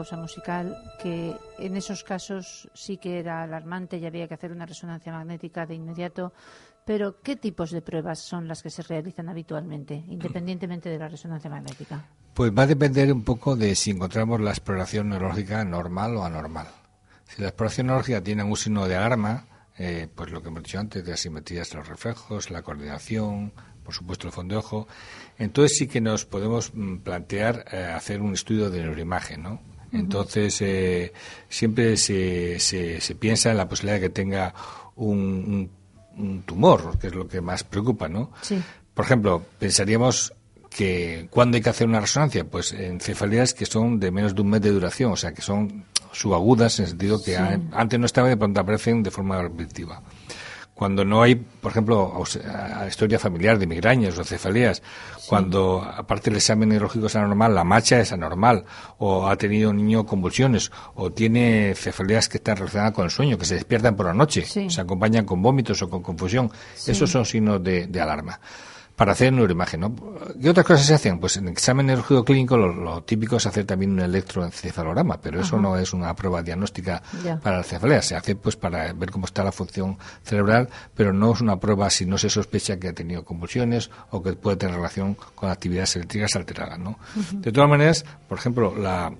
[SPEAKER 2] Pausa musical que en esos casos sí que era alarmante y había que hacer una resonancia magnética de inmediato. Pero, ¿qué tipos de pruebas son las que se realizan habitualmente, independientemente de la resonancia magnética?
[SPEAKER 3] Pues va a depender un poco de si encontramos la exploración neurológica normal o anormal. Si la exploración neurológica tiene un signo de alarma, eh, pues lo que hemos dicho antes, de asimetrías de los reflejos, la coordinación, por supuesto el fondo de ojo, entonces sí que nos podemos mm, plantear eh, hacer un estudio de neuroimagen, ¿no? Entonces eh, siempre se, se, piensa en la posibilidad de que tenga un, un, tumor, que es lo que más preocupa, ¿no?
[SPEAKER 2] Sí.
[SPEAKER 3] Por ejemplo, pensaríamos que cuando hay que hacer una resonancia, pues en cefalías que son de menos de un mes de duración, o sea, que son subagudas en el sentido que antes no estaban y de pronto aparecen de forma repetitiva cuando no hay, por ejemplo, historia familiar de migrañas o cefalías, cuando aparte el examen neurológico es anormal, la marcha es anormal, o ha tenido un niño convulsiones, o tiene cefalías que están relacionadas con el sueño, que se despiertan por la noche, se acompañan con vómitos o con confusión, esos son signos de alarma para hacer neuroimagen. ¿no? ¿Qué otras cosas se hacen? Pues en neurológico clínico lo, típico es hacer también un electroencefalograma, pero eso no es una prueba diagnóstica para la cefalea. Se hace pues para ver cómo está la función cerebral, pero no es una prueba si no se sospecha que ha tenido convulsiones o que puede tener relación con actividades eléctricas alteradas. ¿no? De todas maneras, por ejemplo, la,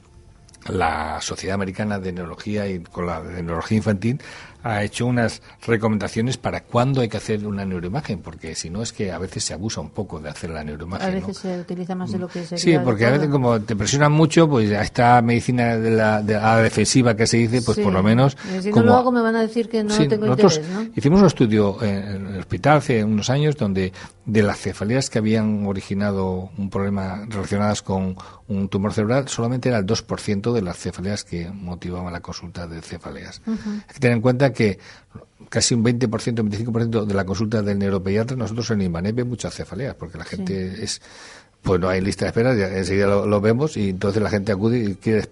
[SPEAKER 3] la Sociedad Americana de Neurología y con la de Neurología Infantil ha hecho unas recomendaciones para cuándo hay que hacer una neuroimagen, porque si no es que a veces se abusa un poco de hacer la neuroimagen.
[SPEAKER 2] A veces se utiliza más de lo que
[SPEAKER 3] se Sí, porque a veces como te presionan mucho, pues esta medicina de la, de la defensiva que se dice, pues por lo menos...
[SPEAKER 2] Si no lo hago me van a decir que no tengo interés, ¿no?
[SPEAKER 3] Hicimos un estudio en el hospital hace unos años donde de las cefalías que habían originado un problema relacionadas con un tumor cerebral, solamente era el 2% de las cefaleas que motivaban la consulta de cefaleas. Hay que tener en cuenta que casi un 20%, un 25% de la consulta del neuropediatra, nosotros en Inbanep vemos muchas cefaleas, porque la gente es pues no hay lista de espera, ya enseguida lo, vemos y entonces la gente acude y quiere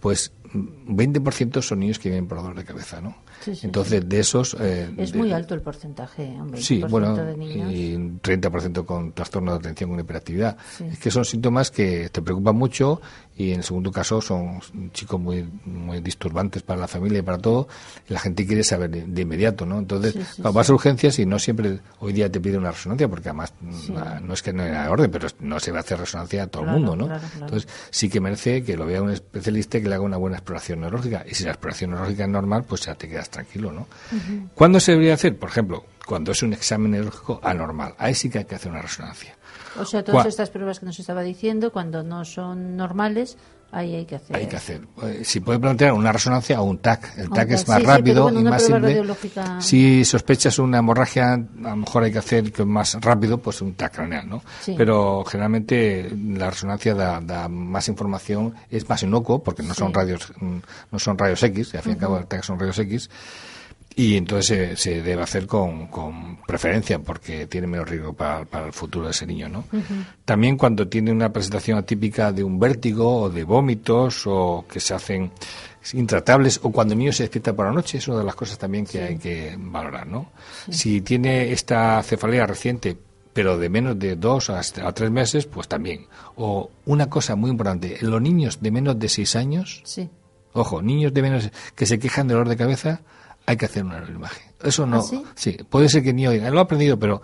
[SPEAKER 3] Pues 20% son niños que vienen por dolor de cabeza, ¿no? Entonces, de esos...
[SPEAKER 2] Eh, es muy alto el porcentaje,
[SPEAKER 3] Sí, bueno, y un 30% con trastorno de atención con hiperactividad. Es que son síntomas que te preocupan mucho y en el segundo caso son chicos muy muy disturbantes para la familia y para todo y la gente quiere saber de, inmediato no entonces vas a urgencias y no siempre hoy día te pide una resonancia porque además no es que no haya orden pero no se va a hacer resonancia a todo el mundo no entonces sí que merece que lo vea un especialista y que le haga una buena exploración neurológica. Y si la exploración neurológica es normal pues ya te quedas tranquilo no ¿cuándo se debería hacer? por ejemplo cuando es un examen neurológico anormal ahí sí que hay que hacer una resonancia
[SPEAKER 2] o sea, todas estas pruebas que nos estaba diciendo, cuando no son normales, ahí hay que hacer.
[SPEAKER 3] Hay que hacer. Eh, si puede plantear una resonancia o un TAC. El TAC es más rápido y más simple. Si sospechas una hemorragia, a lo mejor hay que hacer que más rápido, pues un TAC craneal, ¿no? Pero generalmente la resonancia da, más información, es más inocuo, porque no son radios no son rayos X, y al fin y al cabo el TAC son rayos X y entonces se, debe hacer con, preferencia porque tiene menos riesgo para, el futuro de ese niño, ¿no? También cuando tiene una presentación atípica de un vértigo o de vómitos o que se hacen intratables o cuando el niño se despierta por la noche, es una de las cosas también que hay que valorar, ¿no? Si tiene esta cefalea reciente pero de menos de dos a, tres meses, pues también. O una cosa muy importante, los niños de menos de seis años, ojo, niños de menos que se quejan de dolor de cabeza, hay que hacer una imagen. Eso no.
[SPEAKER 2] ¿Ah,
[SPEAKER 3] sí? puede ser que ni oiga. Lo ha aprendido, pero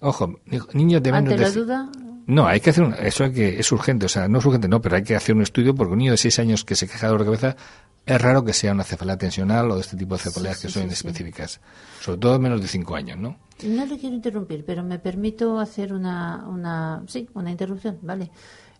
[SPEAKER 3] ojo, niños de menos
[SPEAKER 2] ¿Ante
[SPEAKER 3] la
[SPEAKER 2] duda?
[SPEAKER 3] No, hay que hacer un, eso hay que es urgente, o sea, no es urgente, no, pero hay que hacer un estudio porque un niño de 6 años que se queja de dolor de cabeza es raro que sea una cefalea tensional o de este tipo de cefaleas que son específicas, sobre todo menos de 5 años, ¿no?
[SPEAKER 2] No le quiero interrumpir, pero me permito hacer una, una sí, una interrupción, ¿vale?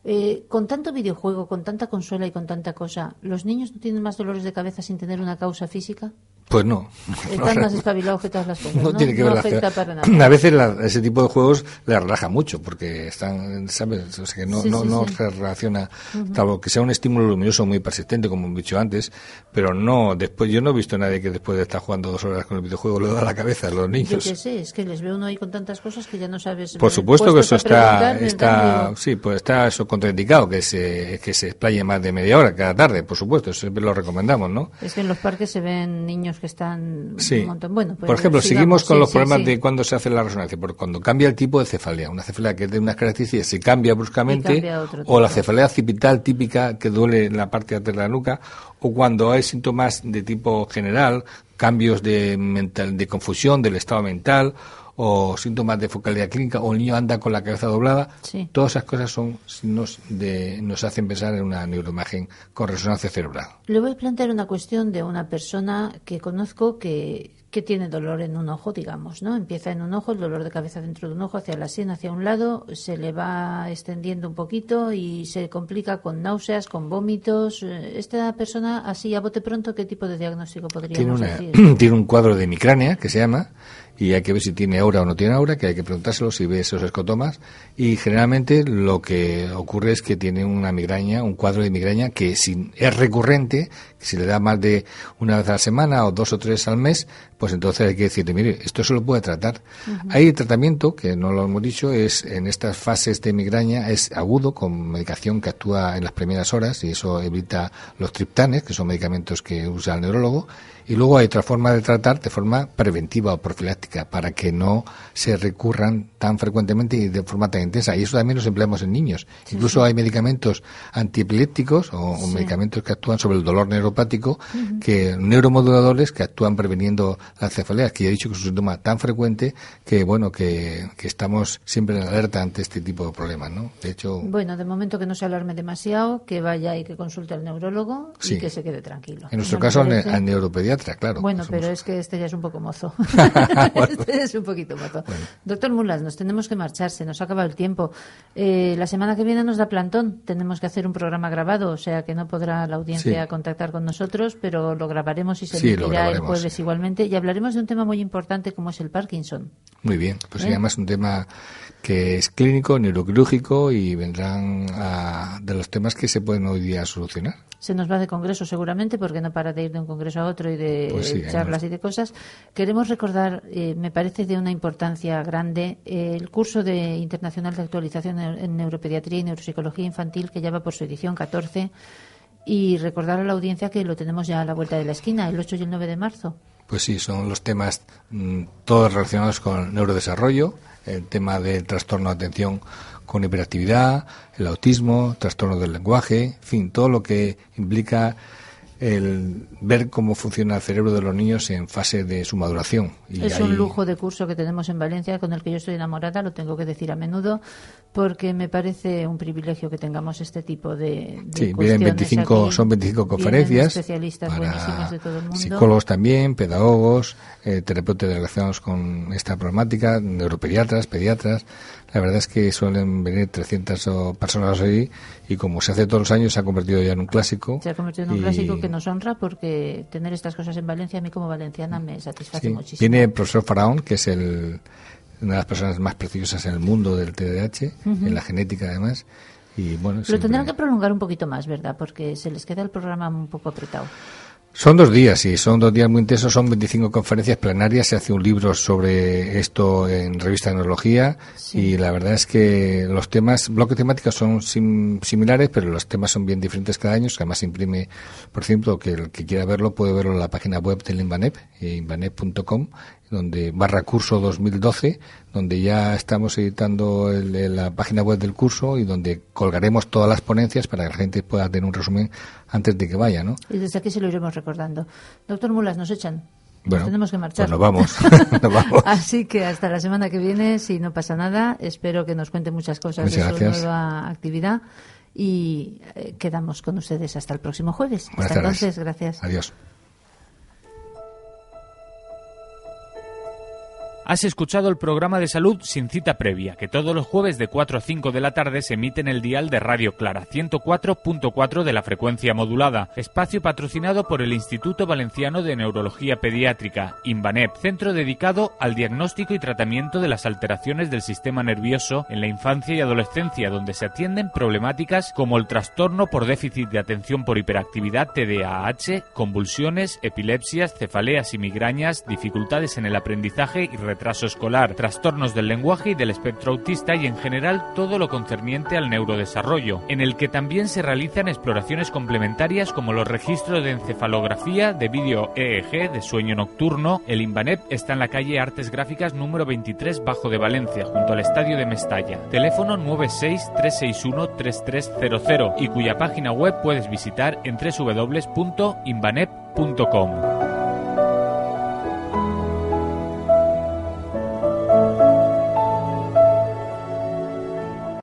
[SPEAKER 2] Eh, con tanto videojuego, con tanta consola y con tanta cosa, ¿los niños no tienen más dolores de cabeza sin tener una causa física?
[SPEAKER 3] Pues no.
[SPEAKER 2] Están más espabilados que todas las cosas. No,
[SPEAKER 3] tiene que ver afecta para nada. A veces ese tipo de juegos le relaja mucho porque están, ¿sabes? O sea que no, no, no se relaciona, uh que sea un estímulo luminoso muy persistente, como he dicho antes, pero no, después, yo no he visto a nadie que después de estar jugando dos horas con el videojuego le da la cabeza a los niños. Yo
[SPEAKER 2] qué sé, es que les ve uno ahí con tantas cosas que ya no sabes.
[SPEAKER 3] Por supuesto que eso está, está, sí, pues está eso contraindicado, que se, que se explaye más de media hora cada tarde, por supuesto, siempre lo recomendamos, ¿no?
[SPEAKER 2] Es que en los parques se ven niños que están
[SPEAKER 3] Sí.
[SPEAKER 2] un montón. Bueno, pues
[SPEAKER 3] Por ejemplo,
[SPEAKER 2] sigamos.
[SPEAKER 3] seguimos con
[SPEAKER 2] Sí,
[SPEAKER 3] los problemas
[SPEAKER 2] sí.
[SPEAKER 3] de cuando se hace la resonancia, porque cuando cambia el tipo de cefalea, una cefalea que es de unas características se cambia bruscamente,
[SPEAKER 2] cambia
[SPEAKER 3] o la cefalea occipital típica que duele en la parte de la nuca, o cuando hay síntomas de tipo general, cambios de mental, de confusión del estado mental, o síntomas de focalidad clínica, o el niño anda con la cabeza doblada,
[SPEAKER 2] Sí.
[SPEAKER 3] todas esas cosas son signos de, nos hacen pensar en una neuroimagen con resonancia cerebral.
[SPEAKER 2] Le voy a plantear una cuestión de una persona que conozco que, que tiene dolor en un ojo, digamos, ¿no? Empieza en un ojo, el dolor de cabeza dentro de un ojo, hacia la sien, hacia un lado, se le va extendiendo un poquito y se complica con náuseas, con vómitos. Eh, Esta persona, así a bote pronto, ¿qué tipo de diagnóstico
[SPEAKER 3] tiene,
[SPEAKER 2] podríamos
[SPEAKER 3] una,
[SPEAKER 2] decir?
[SPEAKER 3] tiene un cuadro de micránea que se llama y hay que ver si tiene aura o no tiene aura, que hay que preguntárselo si ve esos escotomas y generalmente lo que ocurre es que tiene una migraña, un cuadro de migraña que si es recurrente, que si le da más de una vez a la semana o dos o tres al mes, pues entonces hay que decirle, mire, esto se lo puede tratar. Hay tratamiento, que no lo hemos dicho, es en estas fases de migraña, es agudo con medicación que actúa en las primeras horas y eso evita los triptanes, que son medicamentos que usa el neurólogo, y luego hay otra forma de tratar de forma preventiva o profiláctica para que no se recurran tan frecuentemente y de forma tan intensa. Y eso también los empleamos en niños. Incluso hay medicamentos antiepilépticos o, medicamentos que actúan sobre el dolor neuropático, que neuromoduladores que actúan preveniendo las cefaleas, que ya he dicho que es un síntoma tan frecuente que bueno que, que estamos siempre en alerta ante este tipo de problemas, ¿no? De hecho,
[SPEAKER 2] Bueno, de momento que no se alarme demasiado, que vaya y que consulte al neurólogo y que se quede tranquilo.
[SPEAKER 3] en nuestro
[SPEAKER 2] ¿No me
[SPEAKER 3] caso al,
[SPEAKER 2] parece?
[SPEAKER 3] Claro.
[SPEAKER 2] Bueno,
[SPEAKER 3] somos-
[SPEAKER 2] pero es que este ya es un poco mozo. este es un poquito mozo. Doctor Mulas, nos tenemos que marchar, se nos ha acabado el tiempo. Eh, la semana que viene nos da plantón, tenemos que hacer un programa grabado, o sea que no podrá la audiencia
[SPEAKER 3] Sí.
[SPEAKER 2] contactar con nosotros, pero lo grabaremos y se
[SPEAKER 3] Sí,
[SPEAKER 2] emitirá el jueves igualmente. Y hablaremos de un tema muy importante como es el Parkinson.
[SPEAKER 3] Muy bien, pues
[SPEAKER 2] ¿Eh?
[SPEAKER 3] además un tema que es clínico, neuroquirúrgico y vendrán a- de los temas que se pueden hoy día solucionar.
[SPEAKER 2] Se nos va de congreso seguramente porque no para de ir de un congreso a otro y de
[SPEAKER 3] Pues sí,
[SPEAKER 2] charlas y de cosas. Queremos recordar, eh, me parece de una importancia grande, eh, el curso de internacional de actualización en en neuropediatría y neuropsicología infantil que ya va por su edición 14 y recordar a la audiencia que lo tenemos ya a la vuelta de la esquina, el 8 y el 9 de marzo.
[SPEAKER 3] Pues sí, son los temas mm, todos relacionados con el neurodesarrollo, el tema del trastorno de atención con hiperactividad, el autismo, trastorno del lenguaje, en fin, todo lo que implica el ver cómo funciona el cerebro de los niños en fase de su maduración. Y
[SPEAKER 2] es
[SPEAKER 3] ahí-
[SPEAKER 2] un lujo de curso que tenemos en Valencia con el que yo estoy enamorada, lo tengo que decir a menudo, porque me parece un privilegio que tengamos este tipo de, de
[SPEAKER 3] Sí, vienen
[SPEAKER 2] cuestiones
[SPEAKER 3] 25,
[SPEAKER 2] aquí.
[SPEAKER 3] son 25
[SPEAKER 2] Vienen
[SPEAKER 3] conferencias.
[SPEAKER 2] especialistas
[SPEAKER 3] para
[SPEAKER 2] buenísimos de todo el mundo.
[SPEAKER 3] Psicólogos también, pedagogos, eh, terapeutas relacionados con esta problemática, neuropediatras, pediatras. La verdad es que suelen venir 300 o- personas ahí y como se hace todos los años se ha convertido ya en un clásico.
[SPEAKER 2] Se ha convertido en un
[SPEAKER 3] Y-
[SPEAKER 2] clásico que nos honra porque tener estas cosas en Valencia a mí como valenciana me satisface
[SPEAKER 3] sí,
[SPEAKER 2] muchísimo.
[SPEAKER 3] Viene el profesor Faraón, que es el, una de las personas más prestigiosas en el mundo del TDAH, en la genética además. Y bueno,
[SPEAKER 2] Lo
[SPEAKER 3] siempre-
[SPEAKER 2] tendrán que prolongar un poquito más, ¿verdad? Porque se les queda el programa un poco apretado.
[SPEAKER 3] Son dos días, sí, son dos días muy intensos, son 25 conferencias plenarias, se hace un libro sobre esto en revista de neurología
[SPEAKER 2] Sí.
[SPEAKER 3] y la verdad es que los temas, bloques temáticos son sim- similares, pero los temas son bien diferentes cada año, que además se imprime, por ejemplo, que el que quiera verlo puede verlo en la página web del Inbanep, eh, inbanep.com, donde barra curso 2012, donde ya estamos editando el- el- la página web del curso y donde colgaremos todas las ponencias para que la gente pueda tener un resumen antes de que vaya, ¿no?
[SPEAKER 2] Y desde aquí se lo iremos recordando. Doctor Mulas, nos echan.
[SPEAKER 3] Bueno,
[SPEAKER 2] nos tenemos que marchar.
[SPEAKER 3] pues nos vamos, nos vamos.
[SPEAKER 2] Así que hasta la semana que viene, si no pasa nada, espero que nos cuente muchas cosas
[SPEAKER 3] Muchas
[SPEAKER 2] de
[SPEAKER 3] gracias.
[SPEAKER 2] su nueva actividad y eh, quedamos con ustedes hasta el próximo jueves.
[SPEAKER 3] Buenas
[SPEAKER 2] hasta
[SPEAKER 3] tardes.
[SPEAKER 2] entonces, gracias.
[SPEAKER 3] Adiós.
[SPEAKER 1] Has escuchado el programa de salud sin cita previa, que todos los jueves de 4 a 5 de la tarde se emite en el dial de Radio Clara 104.4 de la frecuencia modulada, espacio patrocinado por el Instituto Valenciano de Neurología Pediátrica, INVANEP, centro dedicado al diagnóstico y tratamiento de las alteraciones del sistema nervioso en la infancia y adolescencia, donde se atienden problemáticas como el trastorno por déficit de atención por hiperactividad TDAH, convulsiones, epilepsias, cefaleas y migrañas, dificultades en el aprendizaje y retraso escolar, trastornos del lenguaje y del espectro autista y en general todo lo concerniente al neurodesarrollo, en el que también se realizan exploraciones complementarias como los registros de encefalografía, de vídeo EEG, de sueño nocturno. El Inbanep está en la calle Artes Gráficas número 23 Bajo de Valencia, junto al estadio de Mestalla. Teléfono 963613300 y cuya página web puedes visitar en www.inbanep.com.